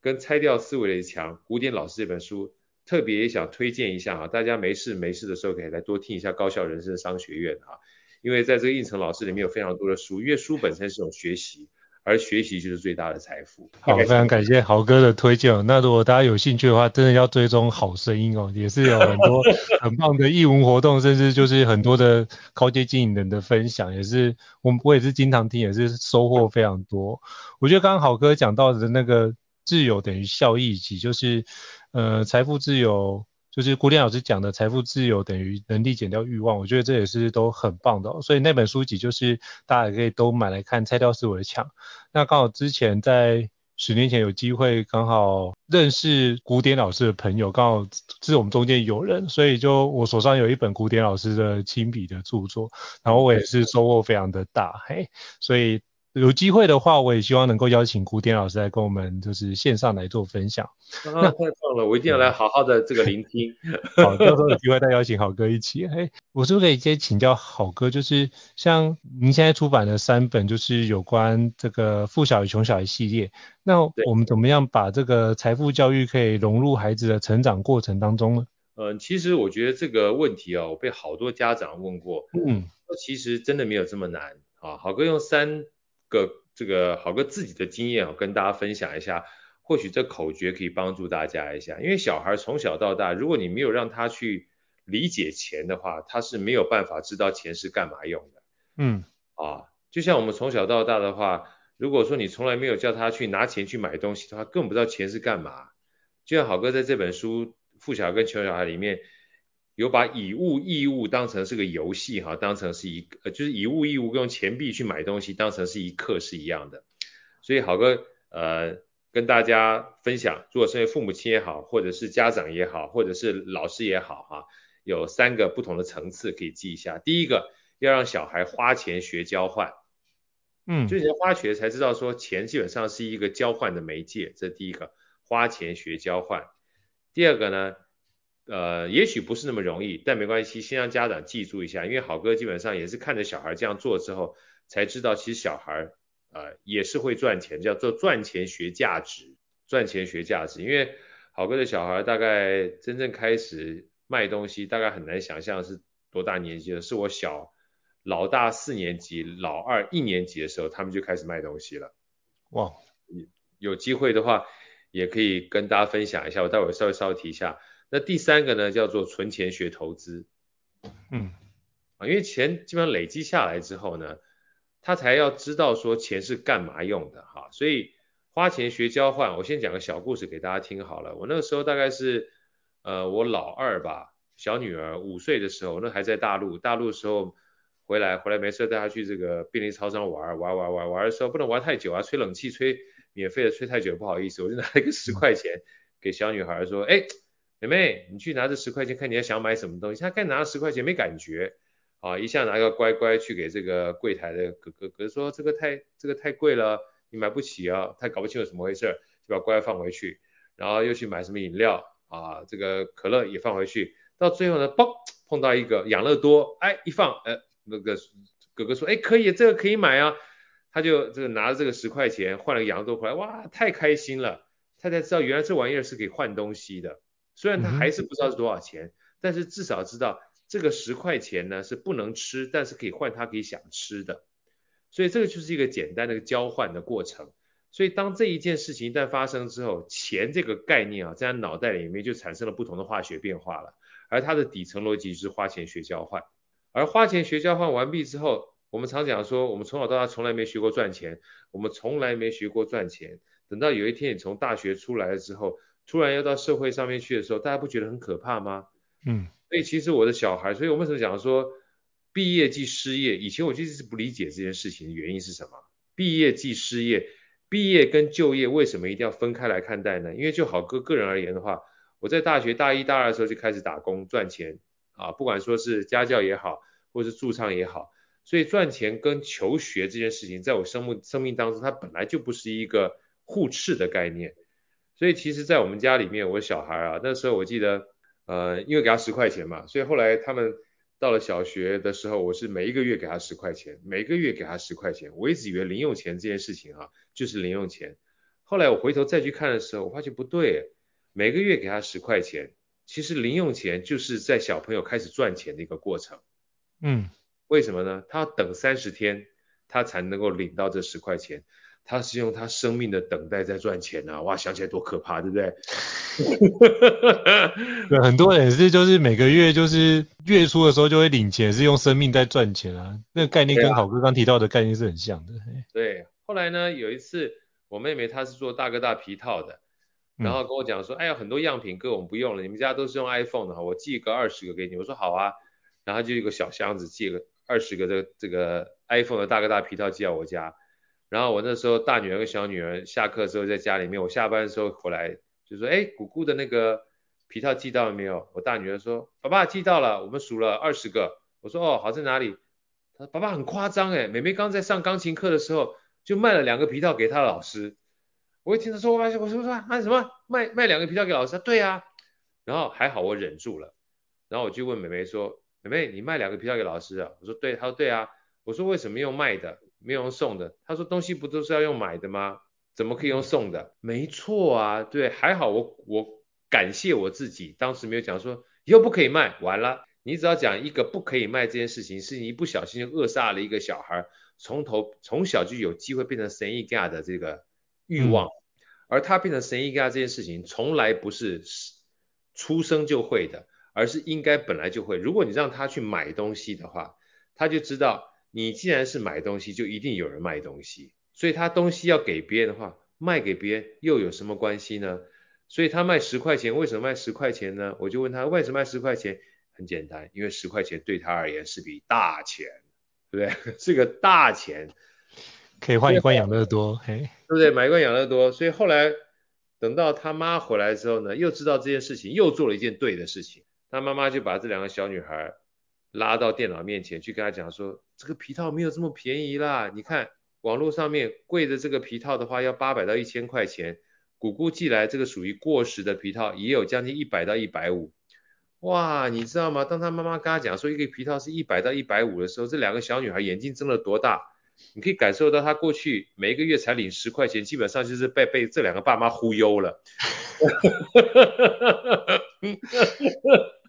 跟拆掉思维的墙，古典老师这本书，特别也想推荐一下啊，大家没事没事的时候可以来多听一下高效人生商学院啊，因为在这个应成老师里面有非常多的书，因为书本身是一种学习。而学习就是最大的财富。好，非常感谢豪哥的推荐。那如果大家有兴趣的话，真的要追踪好声音哦，也是有很多 很棒的艺文活动，甚至就是很多的高阶经营人的分享，也是我我也是经常听，也是收获非常多。我觉得刚刚豪哥讲到的那个自由等于效益集，就是呃财富自由。就是古典老师讲的财富自由等于能力减掉欲望，我觉得这也是都很棒的。所以那本书籍就是大家也可以都买来看，拆掉思维的墙。那刚好之前在十年前有机会刚好认识古典老师的朋友，刚好是我们中间有人，所以就我手上有一本古典老师的亲笔的著作，然后我也是收获非常的大，嘿，所以。有机会的话，我也希望能够邀请古典老师来跟我们就是线上来做分享。啊、那太棒了，我一定要来好好的这个聆听。好，到时候有机会再邀请好哥一起。哎，我是不是可以先请教好哥，就是像您现在出版的三本，就是有关这个富小与穷小一系列，那我们怎么样把这个财富教育可以融入孩子的成长过程当中呢？嗯，其实我觉得这个问题啊、哦，我被好多家长问过。嗯，其实真的没有这么难啊。好哥用三。个这个豪哥自己的经验啊，跟大家分享一下，或许这口诀可以帮助大家一下。因为小孩从小到大，如果你没有让他去理解钱的话，他是没有办法知道钱是干嘛用的。嗯，啊，就像我们从小到大的话，如果说你从来没有叫他去拿钱去买东西的话，根本不知道钱是干嘛。就像好哥在这本书《富小孩跟穷小孩》里面。有把以物易物当成是个游戏哈，当成是一呃，就是以物易物用钱币去买东西当成是一课是一样的。所以好哥呃跟大家分享，如果身为父母亲也好，或者是家长也好，或者是老师也好哈，有三个不同的层次可以记一下。第一个要让小孩花钱学交换，嗯，就是花钱才知道说钱基本上是一个交换的媒介，这是第一个，花钱学交换。第二个呢？呃，也许不是那么容易，但没关系，先让家长记住一下，因为好哥基本上也是看着小孩这样做之后，才知道其实小孩呃也是会赚钱，叫做赚钱学价值，赚钱学价值。因为好哥的小孩大概真正开始卖东西，大概很难想象是多大年纪了，是我小老大四年级，老二一年级的时候，他们就开始卖东西了。哇，有机会的话也可以跟大家分享一下，我待会稍微稍微提一下。那第三个呢，叫做存钱学投资，嗯，啊，因为钱基本上累积下来之后呢，他才要知道说钱是干嘛用的哈，所以花钱学交换，我先讲个小故事给大家听好了。我那个时候大概是，呃，我老二吧，小女儿五岁的时候，那还在大陆，大陆的时候回来，回来没事带她去这个便利超商玩玩玩玩玩的时候，不能玩太久啊，吹冷气吹免费的吹太久不好意思，我就拿了一个十块钱给小女孩说，哎。妹妹，你去拿这十块钱，看你要想买什么东西。他刚拿了十块钱没感觉，啊，一下拿个乖乖去给这个柜台的哥哥哥说这个太这个太贵了，你买不起啊。他搞不清楚怎么回事，就把乖乖放回去，然后又去买什么饮料啊，这个可乐也放回去。到最后呢，嘣，碰到一个养乐多，哎，一放，哎，那个哥哥说，哎，可以，这个可以买啊。他就这个拿着这个十块钱换了养乐多回来，哇，太开心了。他才知道原来这玩意儿是可以换东西的。虽然他还是不知道是多少钱，嗯、但是至少知道这个十块钱呢是不能吃，但是可以换他可以想吃的，所以这个就是一个简单的交换的过程。所以当这一件事情一旦发生之后，钱这个概念啊，在他脑袋里面就产生了不同的化学变化了。而它的底层逻辑就是花钱学交换，而花钱学交换完毕之后，我们常讲说，我们从小到大从来没学过赚钱，我们从来没学过赚钱。等到有一天你从大学出来了之后，突然要到社会上面去的时候，大家不觉得很可怕吗？嗯，所以其实我的小孩，所以我为什么讲说毕业即失业？以前我其实是不理解这件事情的原因是什么？毕业即失业，毕业跟就业为什么一定要分开来看待呢？因为就好哥个人而言的话，我在大学大一大二的时候就开始打工赚钱啊，不管说是家教也好，或是驻唱也好，所以赚钱跟求学这件事情，在我生命生命当中，它本来就不是一个互斥的概念。所以其实，在我们家里面，我小孩啊，那时候我记得，呃，因为给他十块钱嘛，所以后来他们到了小学的时候，我是每一个月给他十块钱，每个月给他十块钱。我一直以为零用钱这件事情啊，就是零用钱。后来我回头再去看的时候，我发现不对，每个月给他十块钱，其实零用钱就是在小朋友开始赚钱的一个过程。嗯，为什么呢？他要等三十天，他才能够领到这十块钱。他是用他生命的等待在赚钱啊！哇，想起来多可怕，对不对？对，很多人是就是每个月就是月初的时候就会领钱，是用生命在赚钱啊。那个概念跟好哥刚提到的概念是很像的。对，后来呢，有一次我妹妹她是做大哥大皮套的，然后跟我讲说，嗯、哎呀，很多样品哥我们不用了，你们家都是用 iPhone 的哈，我寄个二十个给你。我说好啊，然后就一个小箱子寄个二十个这个这个 iPhone 的大哥大皮套寄到我家。然后我那时候大女儿跟小女儿下课之后在家里面，我下班的时候回来就说，哎，姑姑的那个皮套寄到了没有？我大女儿说，爸爸寄到了，我们数了二十个。我说，哦，好在哪里？她说，爸爸很夸张哎，妹妹刚在上钢琴课的时候就卖了两个皮套给她的老师。我一听她说，我发现我说说啊什么卖卖两个皮套给老师？对啊。然后还好我忍住了，然后我就问妹妹说，妹妹你卖两个皮套给老师啊？我说对，她说对啊。我说为什么用卖的？没有用送的，他说东西不都是要用买的吗？怎么可以用送的？没错啊，对，还好我我感谢我自己，当时没有讲说以后不可以卖，完了，你只要讲一个不可以卖这件事情，是你一不小心就扼杀了一个小孩从头从小就有机会变成神意家的这个欲望，嗯、而他变成神意家这件事情从来不是出生就会的，而是应该本来就会。如果你让他去买东西的话，他就知道。你既然是买东西，就一定有人卖东西，所以他东西要给别人的话，卖给别人又有什么关系呢？所以他卖十块钱，为什么卖十块钱呢？我就问他为什么卖十块钱？很简单，因为十块钱对他而言是笔大钱，对不对？是个大钱，可以换一罐养乐多，嘿，对不对？买一罐养乐多。所以后来等到他妈回来之后呢，又知道这件事情，又做了一件对的事情。他妈妈就把这两个小女孩拉到电脑面前去跟他讲说。这个皮套没有这么便宜啦！你看网络上面贵的这个皮套的话，要八百到一千块钱。姑姑寄来这个属于过时的皮套，也有将近一百到一百五。哇，你知道吗？当他妈妈跟他讲说一个皮套是一百到一百五的时候，这两个小女孩眼睛睁了多大？你可以感受到她过去每一个月才领十块钱，基本上就是被被这两个爸妈忽悠了。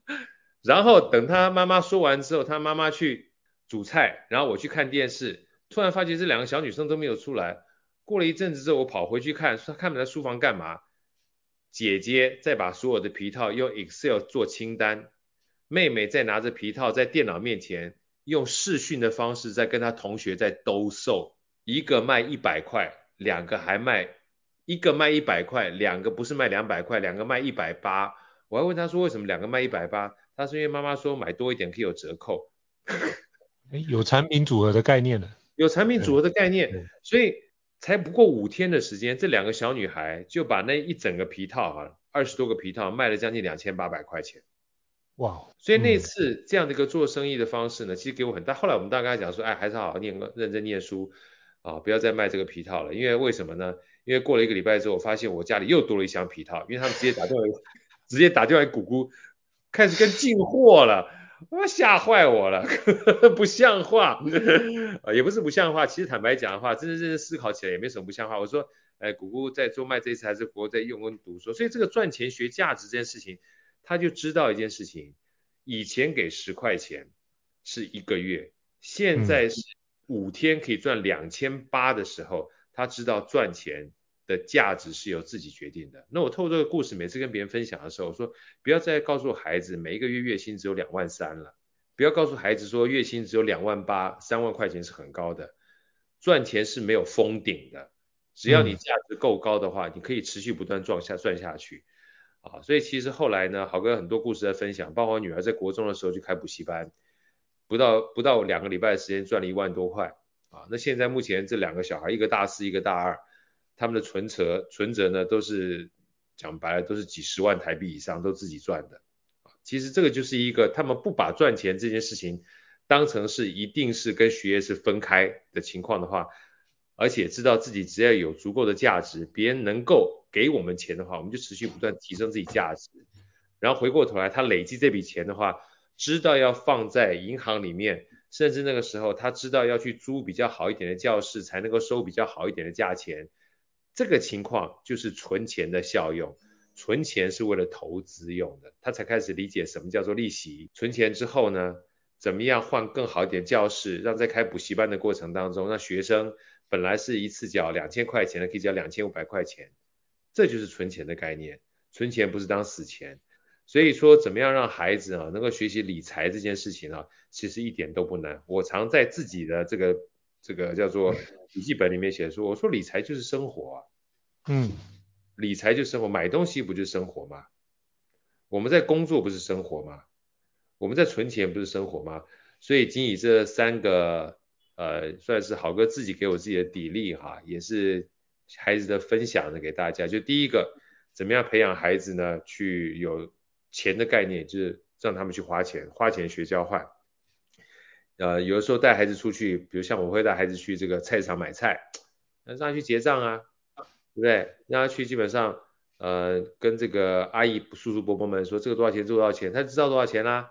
然后等他妈妈说完之后，他妈妈去。煮菜，然后我去看电视，突然发现这两个小女生都没有出来。过了一阵子之后，我跑回去看，说他们在书房干嘛？姐姐在把所有的皮套用 Excel 做清单，妹妹在拿着皮套在电脑面前用视讯的方式在跟她同学在兜售，一个卖一百块，两个还卖，一个卖一百块，两个不是卖两百块，两个卖一百八。我还问她说为什么两个卖一百八？她是因为妈妈说买多一点可以有折扣。有产品组合的概念了，有产品组合的概念，所以才不过五天的时间，这两个小女孩就把那一整个皮套啊，二十多个皮套卖了将近两千八百块钱。哇！所以那次这样的一个做生意的方式呢，其实给我很大。后来我们大概讲说，哎，还是好好念，认真念书啊，不要再卖这个皮套了。因为为什么呢？因为过了一个礼拜之后，我发现我家里又多了一箱皮套，因为他们直接打电话，直接打电话给姑姑，开始跟进货了。我吓坏我了，不像话，也不是不像话。其实坦白讲的话，真的认真思考起来也没什么不像话。我说，哎，姑姑在做卖这一次还是国在用功读书，所以这个赚钱学价值这件事情，他就知道一件事情，以前给十块钱是一个月，现在是五天可以赚两千八的时候，他知道赚钱。的价值是由自己决定的。那我透过这个故事，每次跟别人分享的时候，我说不要再告诉孩子每一个月月薪只有两万三了，不要告诉孩子说月薪只有两万八、三万块钱是很高的。赚钱是没有封顶的，只要你价值够高的话，你可以持续不断赚下赚下去。啊，所以其实后来呢，豪哥很多故事在分享，包括我女儿在国中的时候去开补习班，不到不到两个礼拜的时间赚了一万多块。啊，那现在目前这两个小孩，一个大四，一个大二。他们的存折存折呢，都是讲白了都是几十万台币以上，都自己赚的。其实这个就是一个他们不把赚钱这件事情当成是一定是跟学业是分开的情况的话，而且知道自己只要有足够的价值，别人能够给我们钱的话，我们就持续不断提升自己价值。然后回过头来，他累积这笔钱的话，知道要放在银行里面，甚至那个时候他知道要去租比较好一点的教室，才能够收比较好一点的价钱。这个情况就是存钱的效用，存钱是为了投资用的，他才开始理解什么叫做利息。存钱之后呢，怎么样换更好一点教室，让在开补习班的过程当中，让学生本来是一次缴两千块钱的，可以缴两千五百块钱，这就是存钱的概念。存钱不是当死钱，所以说怎么样让孩子啊能够学习理财这件事情啊，其实一点都不难。我常在自己的这个这个叫做笔记本里面写说，我说理财就是生活啊，嗯。理财就是生活，买东西不就是生活吗？我们在工作不是生活吗？我们在存钱不是生活吗？所以仅以这三个，呃，算是豪哥自己给我自己的砥砺哈，也是孩子的分享的给大家。就第一个，怎么样培养孩子呢？去有钱的概念，就是让他们去花钱，花钱学交换。呃，有的时候带孩子出去，比如像我会带孩子去这个菜市场买菜，让他去结账啊。对不对？让他去基本上，呃，跟这个阿姨、叔叔、伯伯们说这个多少钱，这个多少钱，他知道多少钱啦、啊。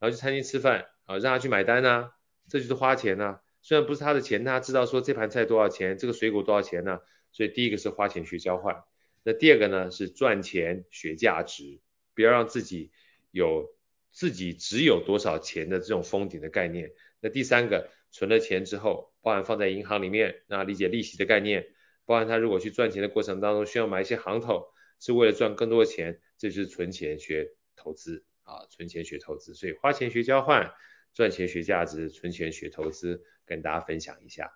然后去餐厅吃饭，啊，让他去买单呐、啊，这就是花钱呐、啊。虽然不是他的钱，他知道说这盘菜多少钱，这个水果多少钱呢、啊？所以第一个是花钱学交换，那第二个呢是赚钱学价值，不要让自己有自己只有多少钱的这种封顶的概念。那第三个，存了钱之后，包含放在银行里面，那理解利息的概念。包含他如果去赚钱的过程当中需要买一些行头，是为了赚更多的钱，这就是存钱学投资啊，存钱学投资，所以花钱学交换，赚钱学价值，存钱学投资，跟大家分享一下。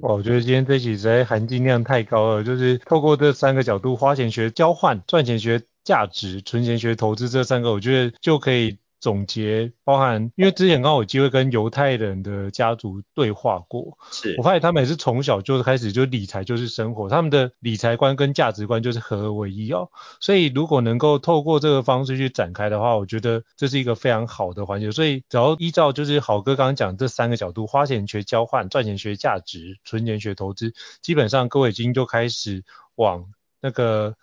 我觉得今天这期实在含金量太高了，就是透过这三个角度，花钱学交换，赚钱学价值，存钱学投资这三个，我觉得就可以。总结包含，因为之前刚好有机会跟犹太人的家族对话过，是我发现他们也是从小就开始就理财就是生活，他们的理财观跟价值观就是合而为一哦。所以如果能够透过这个方式去展开的话，我觉得这是一个非常好的环节。所以只要依照就是好哥刚刚讲这三个角度，花钱学交换，赚钱学价值，存钱学投资，基本上各位已经就开始往那个。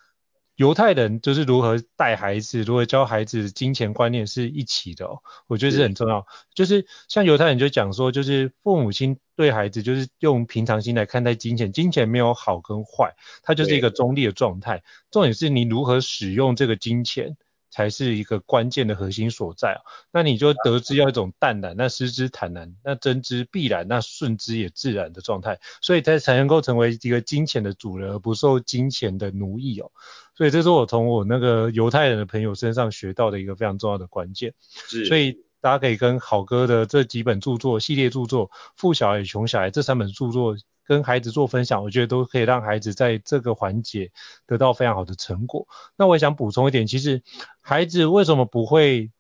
犹太人就是如何带孩子，如何教孩子，金钱观念是一起的哦，我觉得是很重要。就是像犹太人就讲说，就是父母亲对孩子就是用平常心来看待金钱，金钱没有好跟坏，它就是一个中立的状态。重点是你如何使用这个金钱。才是一个关键的核心所在啊！那你就得知要一种淡然，那失之坦然，那真之必然，那顺之也自然的状态，所以才才能够成为一个金钱的主人，而不受金钱的奴役哦。所以这是我从我那个犹太人的朋友身上学到的一个非常重要的关键。是，所以大家可以跟好哥的这几本著作系列著作《富小孩与穷小孩》这三本著作。跟孩子做分享，我觉得都可以让孩子在这个环节得到非常好的成果。那我也想补充一点，其实孩子为什么不会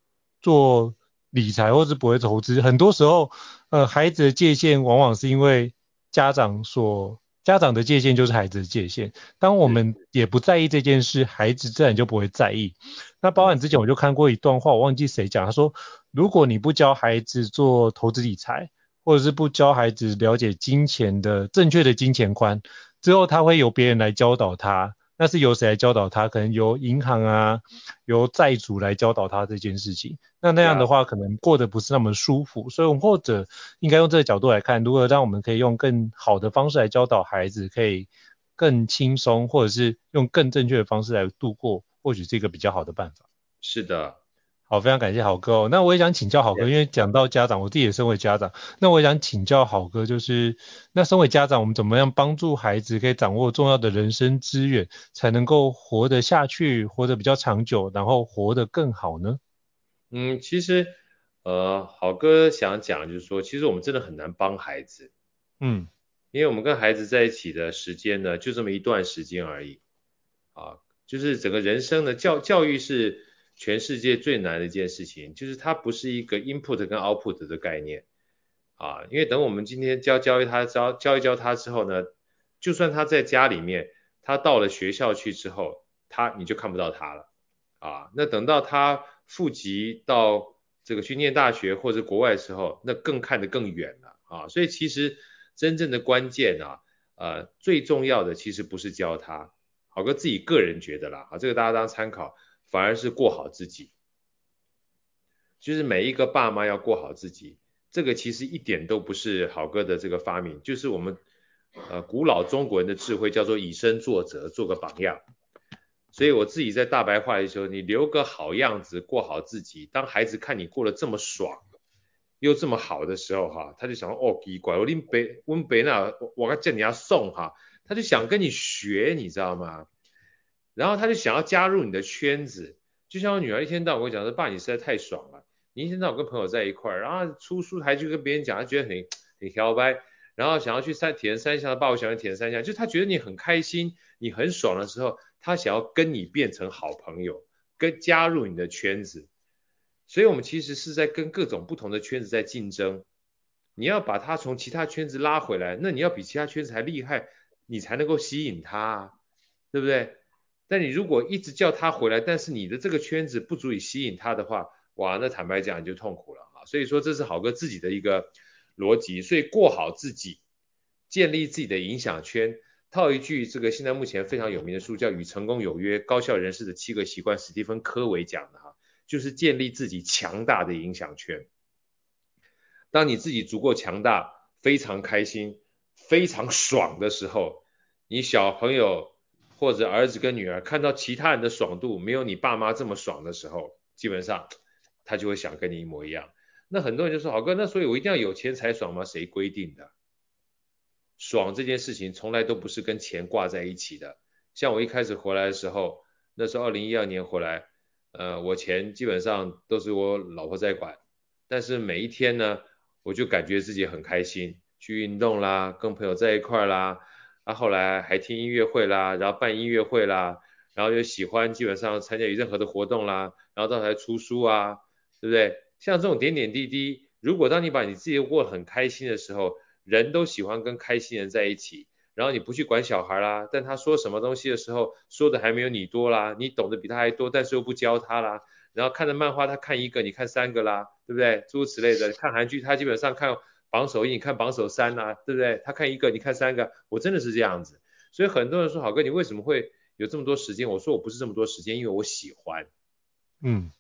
做理财或是不会投资？很多时候，呃，孩子的界限往往是因为家长所，家长的界限就是孩子的界限。当我们也不在意这件事，孩子自然就不会在意。那包含之前我就看过一段话，我忘记谁讲，他说，如果你不教孩子做投资理财，或者是不教孩子了解金钱的正确的金钱观，之后他会由别人来教导他，那是由谁来教导他？可能由银行啊，由债主来教导他这件事情。那那样的话，可能过得不是那么舒服。所以，我们或者应该用这个角度来看，如何让我们可以用更好的方式来教导孩子，可以更轻松，或者是用更正确的方式来度过，或许是一个比较好的办法。是的。好，非常感谢好哥哦。那我也想请教好哥，因为讲到家长，我自己也身为家长，那我也想请教好哥，就是那身为家长，我们怎么样帮助孩子可以掌握重要的人生资源，才能够活得下去，活得比较长久，然后活得更好呢？嗯，其实呃，好哥想讲就是说，其实我们真的很难帮孩子，嗯，因为我们跟孩子在一起的时间呢，就这么一段时间而已，啊，就是整个人生的教教育是。全世界最难的一件事情，就是它不是一个 input 跟 output 的概念啊，因为等我们今天教教育他教教一教他之后呢，就算他在家里面，他到了学校去之后，他你就看不到他了啊。那等到他复籍到这个去念大学或者国外的时候，那更看得更远了啊。所以其实真正的关键啊，呃，最重要的其实不是教他，好哥自己个人觉得啦，啊，这个大家当参考。反而是过好自己，就是每一个爸妈要过好自己，这个其实一点都不是好哥的这个发明，就是我们呃古老中国人的智慧，叫做以身作则，做个榜样。所以我自己在大白话的时候，你留个好样子，过好自己。当孩子看你过得这么爽，又这么好的时候，哈，他就想哦，奇怪，我拎北温北那，我要叫你要送哈，他就想跟你学，你知道吗？然后他就想要加入你的圈子，就像我女儿一天到晚跟我讲说，爸，你实在太爽了，你一天到晚跟朋友在一块儿，然后出书还去跟别人讲，他觉得很很摇摆。然后想要去三体验三项，爸，我想要体验三项，就他觉得你很开心，你很爽的时候，他想要跟你变成好朋友，跟加入你的圈子。所以，我们其实是在跟各种不同的圈子在竞争。你要把他从其他圈子拉回来，那你要比其他圈子还厉害，你才能够吸引他，对不对？但你如果一直叫他回来，但是你的这个圈子不足以吸引他的话，哇，那坦白讲你就痛苦了啊。所以说，这是好哥自己的一个。逻辑，所以过好自己，建立自己的影响圈。套一句这个现在目前非常有名的书叫《与成功有约：高效人士的七个习惯》，史蒂芬·科维讲的哈，就是建立自己强大的影响圈。当你自己足够强大，非常开心、非常爽的时候，你小朋友或者儿子跟女儿看到其他人的爽度没有你爸妈这么爽的时候，基本上他就会想跟你一模一样。那很多人就说，好哥，那所以我一定要有钱才爽吗？谁规定的？爽这件事情从来都不是跟钱挂在一起的。像我一开始回来的时候，那时候二零一二年回来，呃，我钱基本上都是我老婆在管，但是每一天呢，我就感觉自己很开心，去运动啦，跟朋友在一块啦，啊，后来还听音乐会啦，然后办音乐会啦，然后又喜欢基本上参加任何的活动啦，然后到台出书啊，对不对？像这种点点滴滴，如果当你把你自己过得很开心的时候，人都喜欢跟开心人在一起，然后你不去管小孩啦，但他说什么东西的时候，说的还没有你多啦，你懂得比他还多，但是又不教他啦，然后看的漫画他看一个，你看三个啦，对不对？诸如此类的，看韩剧他基本上看榜首一，你看榜首三啦，对不对？他看一个，你看三个，我真的是这样子，所以很多人说，好哥你为什么会有这么多时间？我说我不是这么多时间，因为我喜欢，嗯。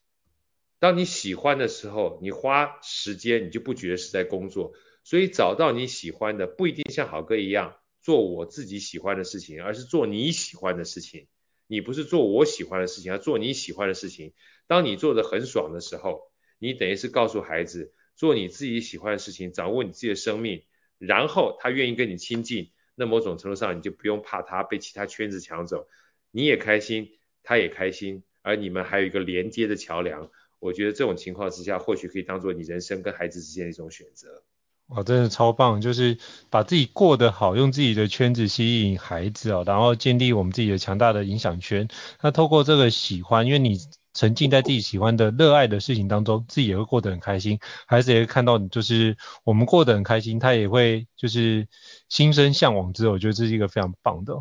当你喜欢的时候，你花时间，你就不觉得是在工作。所以找到你喜欢的，不一定像好哥一样做我自己喜欢的事情，而是做你喜欢的事情。你不是做我喜欢的事情，而做你喜欢的事情。当你做的很爽的时候，你等于是告诉孩子，做你自己喜欢的事情，掌握你自己的生命，然后他愿意跟你亲近，那某种程度上你就不用怕他被其他圈子抢走，你也开心，他也开心，而你们还有一个连接的桥梁。我觉得这种情况之下，或许可以当做你人生跟孩子之间的一种选择。哇，真的超棒！就是把自己过得好，用自己的圈子吸引孩子哦，然后建立我们自己的强大的影响圈。那透过这个喜欢，因为你沉浸在自己喜欢的、热爱的事情当中，自己也会过得很开心，孩子也会看到你，就是我们过得很开心，他也会就是心生向往之后，我觉得这是一个非常棒的。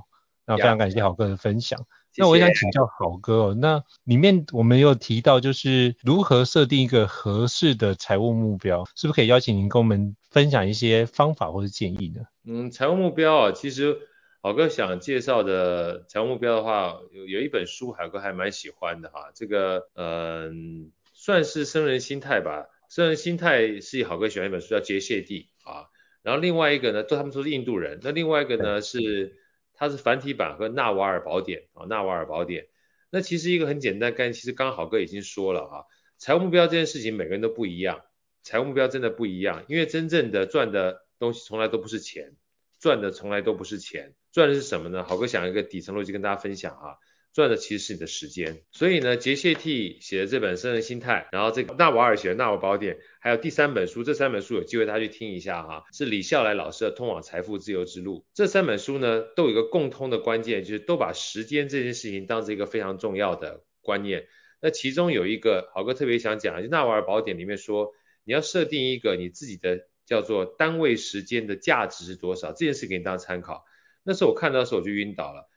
那非常感谢好哥的分享。那我也想请教好哥哦，那里面我们有提到就是如何设定一个合适的财务目标，是不是可以邀请您跟我们分享一些方法或者建议呢？嗯，财务目标啊，其实郝哥想介绍的财务目标的话，有有一本书好哥还蛮喜欢的哈，这个嗯算是生人心态吧，生人心态是好哥喜欢一本书叫杰谢帝啊，然后另外一个呢，都他们都是印度人，那另外一个呢是。它是繁体版和纳瓦尔宝典啊，纳瓦尔宝典。那其实一个很简单，刚才其实刚好哥已经说了啊，财务目标这件事情每个人都不一样，财务目标真的不一样，因为真正的赚的东西从来都不是钱，赚的从来都不是钱，赚的是什么呢？豪哥想一个底层逻辑跟大家分享啊。赚的其实是你的时间，所以呢，杰谢帝写的这本《僧人心态》，然后这个纳瓦尔写的《纳瓦尔宝典》，还有第三本书，这三本书有机会大家去听一下哈，是李笑来老师的《通往财富自由之路》。这三本书呢，都有一个共通的关键，就是都把时间这件事情当成一个非常重要的观念。那其中有一个，豪哥特别想讲，就《纳瓦尔宝典》里面说，你要设定一个你自己的叫做单位时间的价值是多少，这件事给你当参考。那时候我看到的时候我就晕倒了。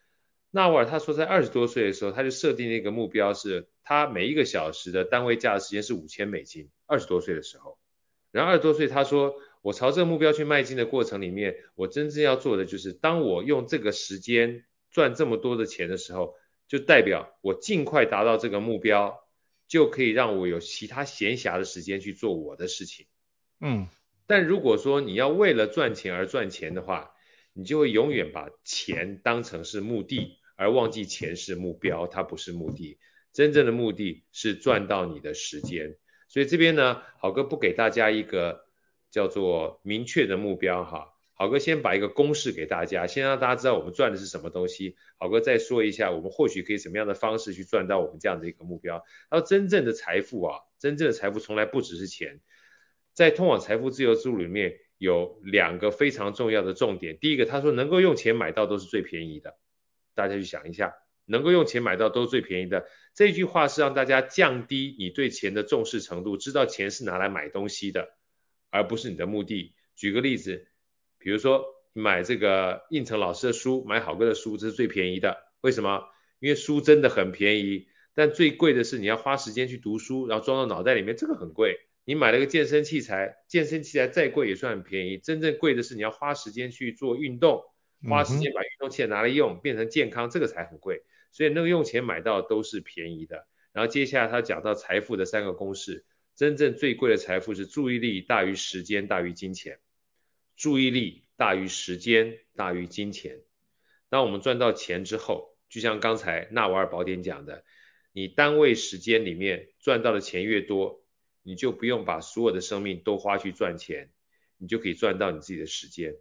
纳瓦尔他说，在二十多岁的时候，他就设定了一个目标，是他每一个小时的单位价的时间是五千美金。二十多岁的时候，然后二十多岁，他说，我朝这个目标去迈进的过程里面，我真正要做的就是，当我用这个时间赚这么多的钱的时候，就代表我尽快达到这个目标，就可以让我有其他闲暇的时间去做我的事情。嗯，但如果说你要为了赚钱而赚钱的话，你就会永远把钱当成是目的。而忘记钱是目标，它不是目的。真正的目的是赚到你的时间。所以这边呢，好哥不给大家一个叫做明确的目标哈。好哥先把一个公式给大家，先让大家知道我们赚的是什么东西。好哥再说一下，我们或许可以什么样的方式去赚到我们这样的一个目标。然后真正的财富啊，真正的财富从来不只是钱。在通往财富自由之路里面有两个非常重要的重点。第一个，他说能够用钱买到都是最便宜的。大家去想一下，能够用钱买到都是最便宜的。这句话是让大家降低你对钱的重视程度，知道钱是拿来买东西的，而不是你的目的。举个例子。比如说买这个应成老师的书，买好哥的书，这是最便宜的。为什么？因为书真的很便宜，但最贵的是你要花时间去读书，然后装到脑袋里面，这个很贵。你买了个健身器材，健身器材再贵也算很便宜，真正贵的是你要花时间去做运动，花时间把运动器材拿来用，变成健康，这个才很贵。所以那个用钱买到都是便宜的。然后接下来他讲到财富的三个公式，真正最贵的财富是注意力大于时间大于金钱。注意力大于时间大于金钱。当我们赚到钱之后，就像刚才纳瓦尔宝典讲的，你单位时间里面赚到的钱越多，你就不用把所有的生命都花去赚钱，你就可以赚到你自己的时间。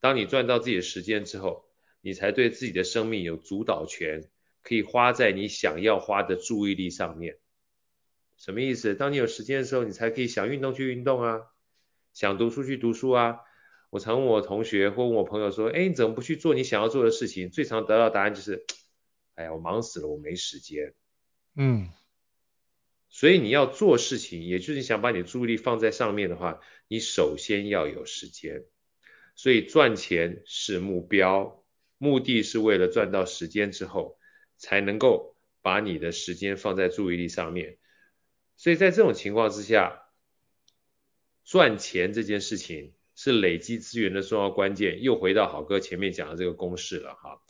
当你赚到自己的时间之后，你才对自己的生命有主导权，可以花在你想要花的注意力上面。什么意思？当你有时间的时候，你才可以想运动去运动啊，想读书去读书啊。我常问我同学或问我朋友说，哎，你怎么不去做你想要做的事情？最常得到答案就是，哎呀，我忙死了，我没时间。嗯，所以你要做事情，也就是想把你的注意力放在上面的话，你首先要有时间。所以赚钱是目标，目的是为了赚到时间之后，才能够把你的时间放在注意力上面。所以在这种情况之下，赚钱这件事情。是累积资源的重要关键，又回到好哥前面讲的这个公式了哈。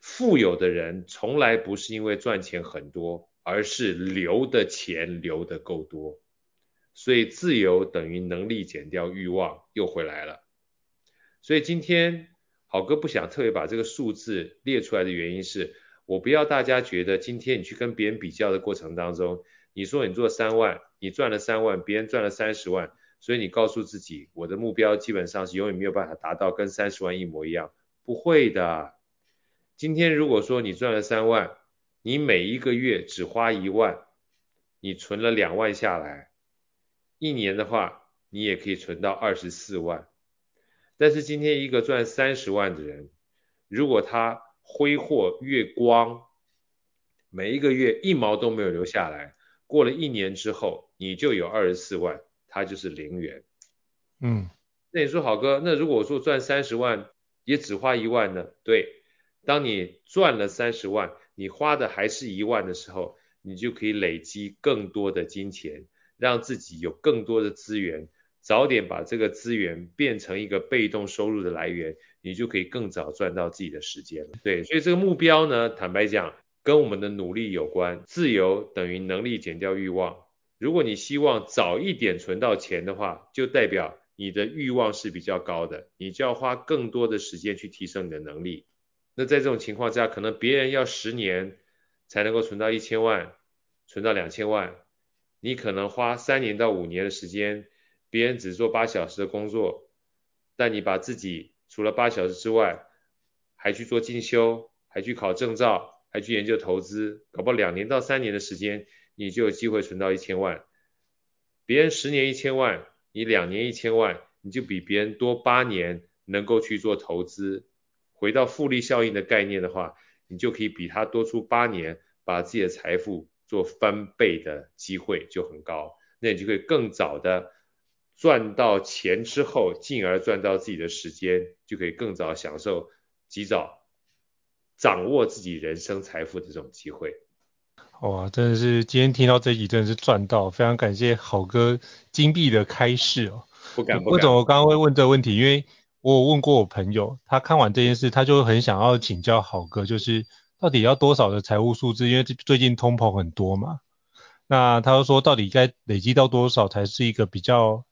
富有的人从来不是因为赚钱很多，而是留的钱留得够多。所以自由等于能力减掉欲望，又回来了。所以今天好哥不想特别把这个数字列出来的原因是，我不要大家觉得今天你去跟别人比较的过程当中，你说你做三万，你赚了三万，别人赚了三十万。所以你告诉自己，我的目标基本上是永远没有办法达到跟三十万一模一样，不会的。今天如果说你赚了三万，你每一个月只花一万，你存了两万下来，一年的话，你也可以存到二十四万。但是今天一个赚三十万的人，如果他挥霍月光，每一个月一毛都没有留下来，过了一年之后，你就有二十四万。他就是零元，嗯，那你说好哥，那如果说赚三十万也只花一万呢？对，当你赚了三十万，你花的还是一万的时候，你就可以累积更多的金钱，让自己有更多的资源，早点把这个资源变成一个被动收入的来源，你就可以更早赚到自己的时间了。对，所以这个目标呢，坦白讲，跟我们的努力有关，自由等于能力减掉欲望。如果你希望早一点存到钱的话，就代表你的欲望是比较高的，你就要花更多的时间去提升你的能力。那在这种情况下，可能别人要十年才能够存到一千万，存到两千万，你可能花三年到五年的时间，别人只做八小时的工作，但你把自己除了八小时之外，还去做进修，还去考证照，还去研究投资，搞不好两年到三年的时间。你就有机会存到一千万，别人十年一千万，你两年一千万，你就比别人多八年能够去做投资。回到复利效应的概念的话，你就可以比他多出八年，把自己的财富做翻倍的机会就很高。那你就可以更早的赚到钱之后，进而赚到自己的时间，就可以更早享受及早掌握自己人生财富的这种机会。哇，真的是今天听到这集真的是赚到，非常感谢好哥金币的开示哦。不敢不敢。为什么我刚刚会问这个问题？因为我有问过我朋友，他看完这件事，他就很想要请教好哥，就是到底要多少的财务数字？因为最近通膨很多嘛。那他就说，到底该累积到多少才是一个比较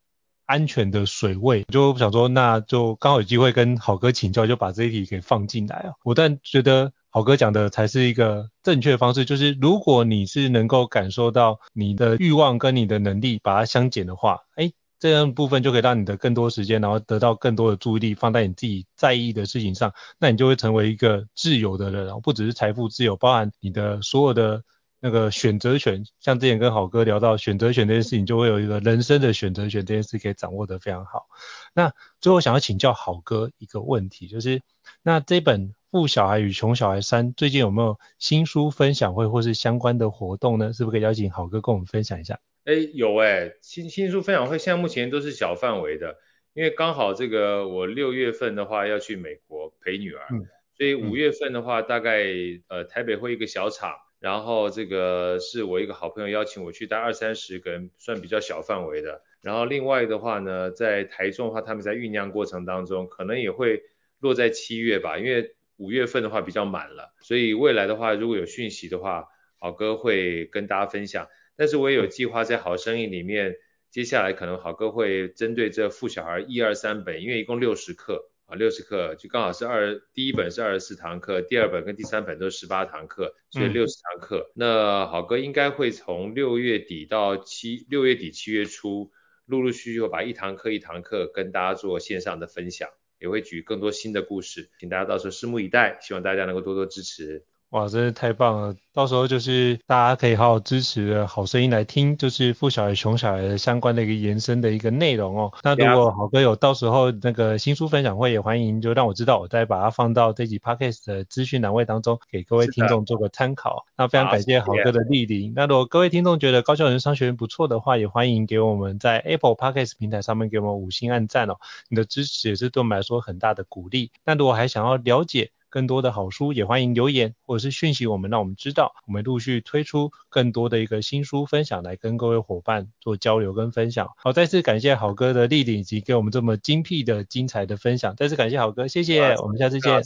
安全的水位？就想说，那就刚好有机会跟好哥请教，就把这一题给放进来啊。我但觉得。好哥讲的才是一个正确方式，就是如果你是能够感受到你的欲望跟你的能力把它相减的话，哎，这样部分就可以让你的更多时间，然后得到更多的注意力放在你自己在意的事情上，那你就会成为一个自由的人，然后不只是财富自由，包含你的所有的。那个选择权，像之前跟郝哥聊到选择权这件事情，就会有一个人生的选择权这件事可以掌握得非常好。那最后想要请教郝哥一个问题，就是那这本《富小孩与穷小孩三》最近有没有新书分享会或是相关的活动呢？是不是可以邀请郝哥跟我们分享一下？哎，有哎，新新书分享会现在目前都是小范围的，因为刚好这个我六月份的话要去美国陪女儿，嗯、所以五月份的话大概呃台北会一个小场。然后这个是我一个好朋友邀请我去，带二三十个人，算比较小范围的。然后另外的话呢，在台中的话，他们在酝酿过程当中，可能也会落在七月吧，因为五月份的话比较满了。所以未来的话，如果有讯息的话，好哥会跟大家分享。但是我也有计划在好声音里面，接下来可能好哥会针对这富小孩一二三本，因为一共六十课。啊，六十课就刚好是二，第一本是二十四堂课，第二本跟第三本都是十八堂课，所以六十堂课。嗯、那好哥应该会从六月底到七六月底七月初，陆陆续续会把一堂课一堂课跟大家做线上的分享，也会举更多新的故事，请大家到时候拭目以待，希望大家能够多多支持。哇，真是太棒了！到时候就是大家可以好好支持好声音来听，就是富小孩穷小孩的相关的一个延伸的一个内容哦。那如果好哥有到时候那个新书分享会，也欢迎就让我知道，我再把它放到这集 podcast 的资讯栏位当中，给各位听众做个参考。那非常感谢好哥的莅临。那如果各位听众觉得高效人生商学院不错的话，也欢迎给我们在 Apple Podcast 平台上面给我们五星按赞哦。你的支持也是对我们来说很大的鼓励。那如果还想要了解，更多的好书也欢迎留言或者是讯息我们，让我们知道，我们陆续推出更多的一个新书分享来跟各位伙伴做交流跟分享。好，再次感谢好哥的莅临以及给我们这么精辟的精彩的分享，再次感谢好哥，谢谢，我们下次见，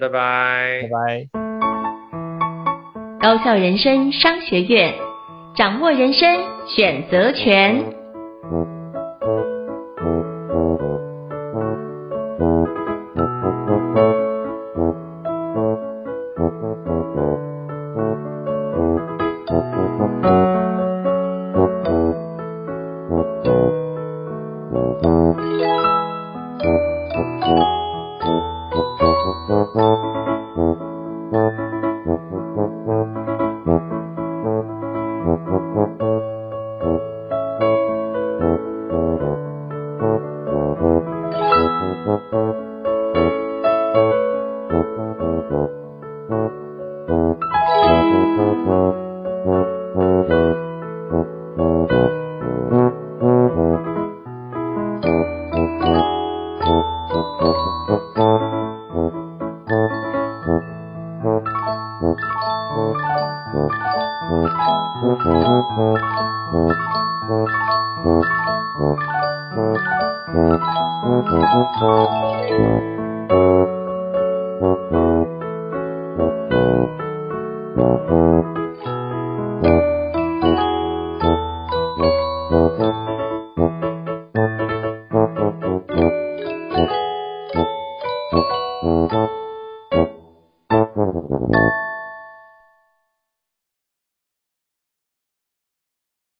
拜拜，拜拜。高校人生商学院，掌握人生选择权。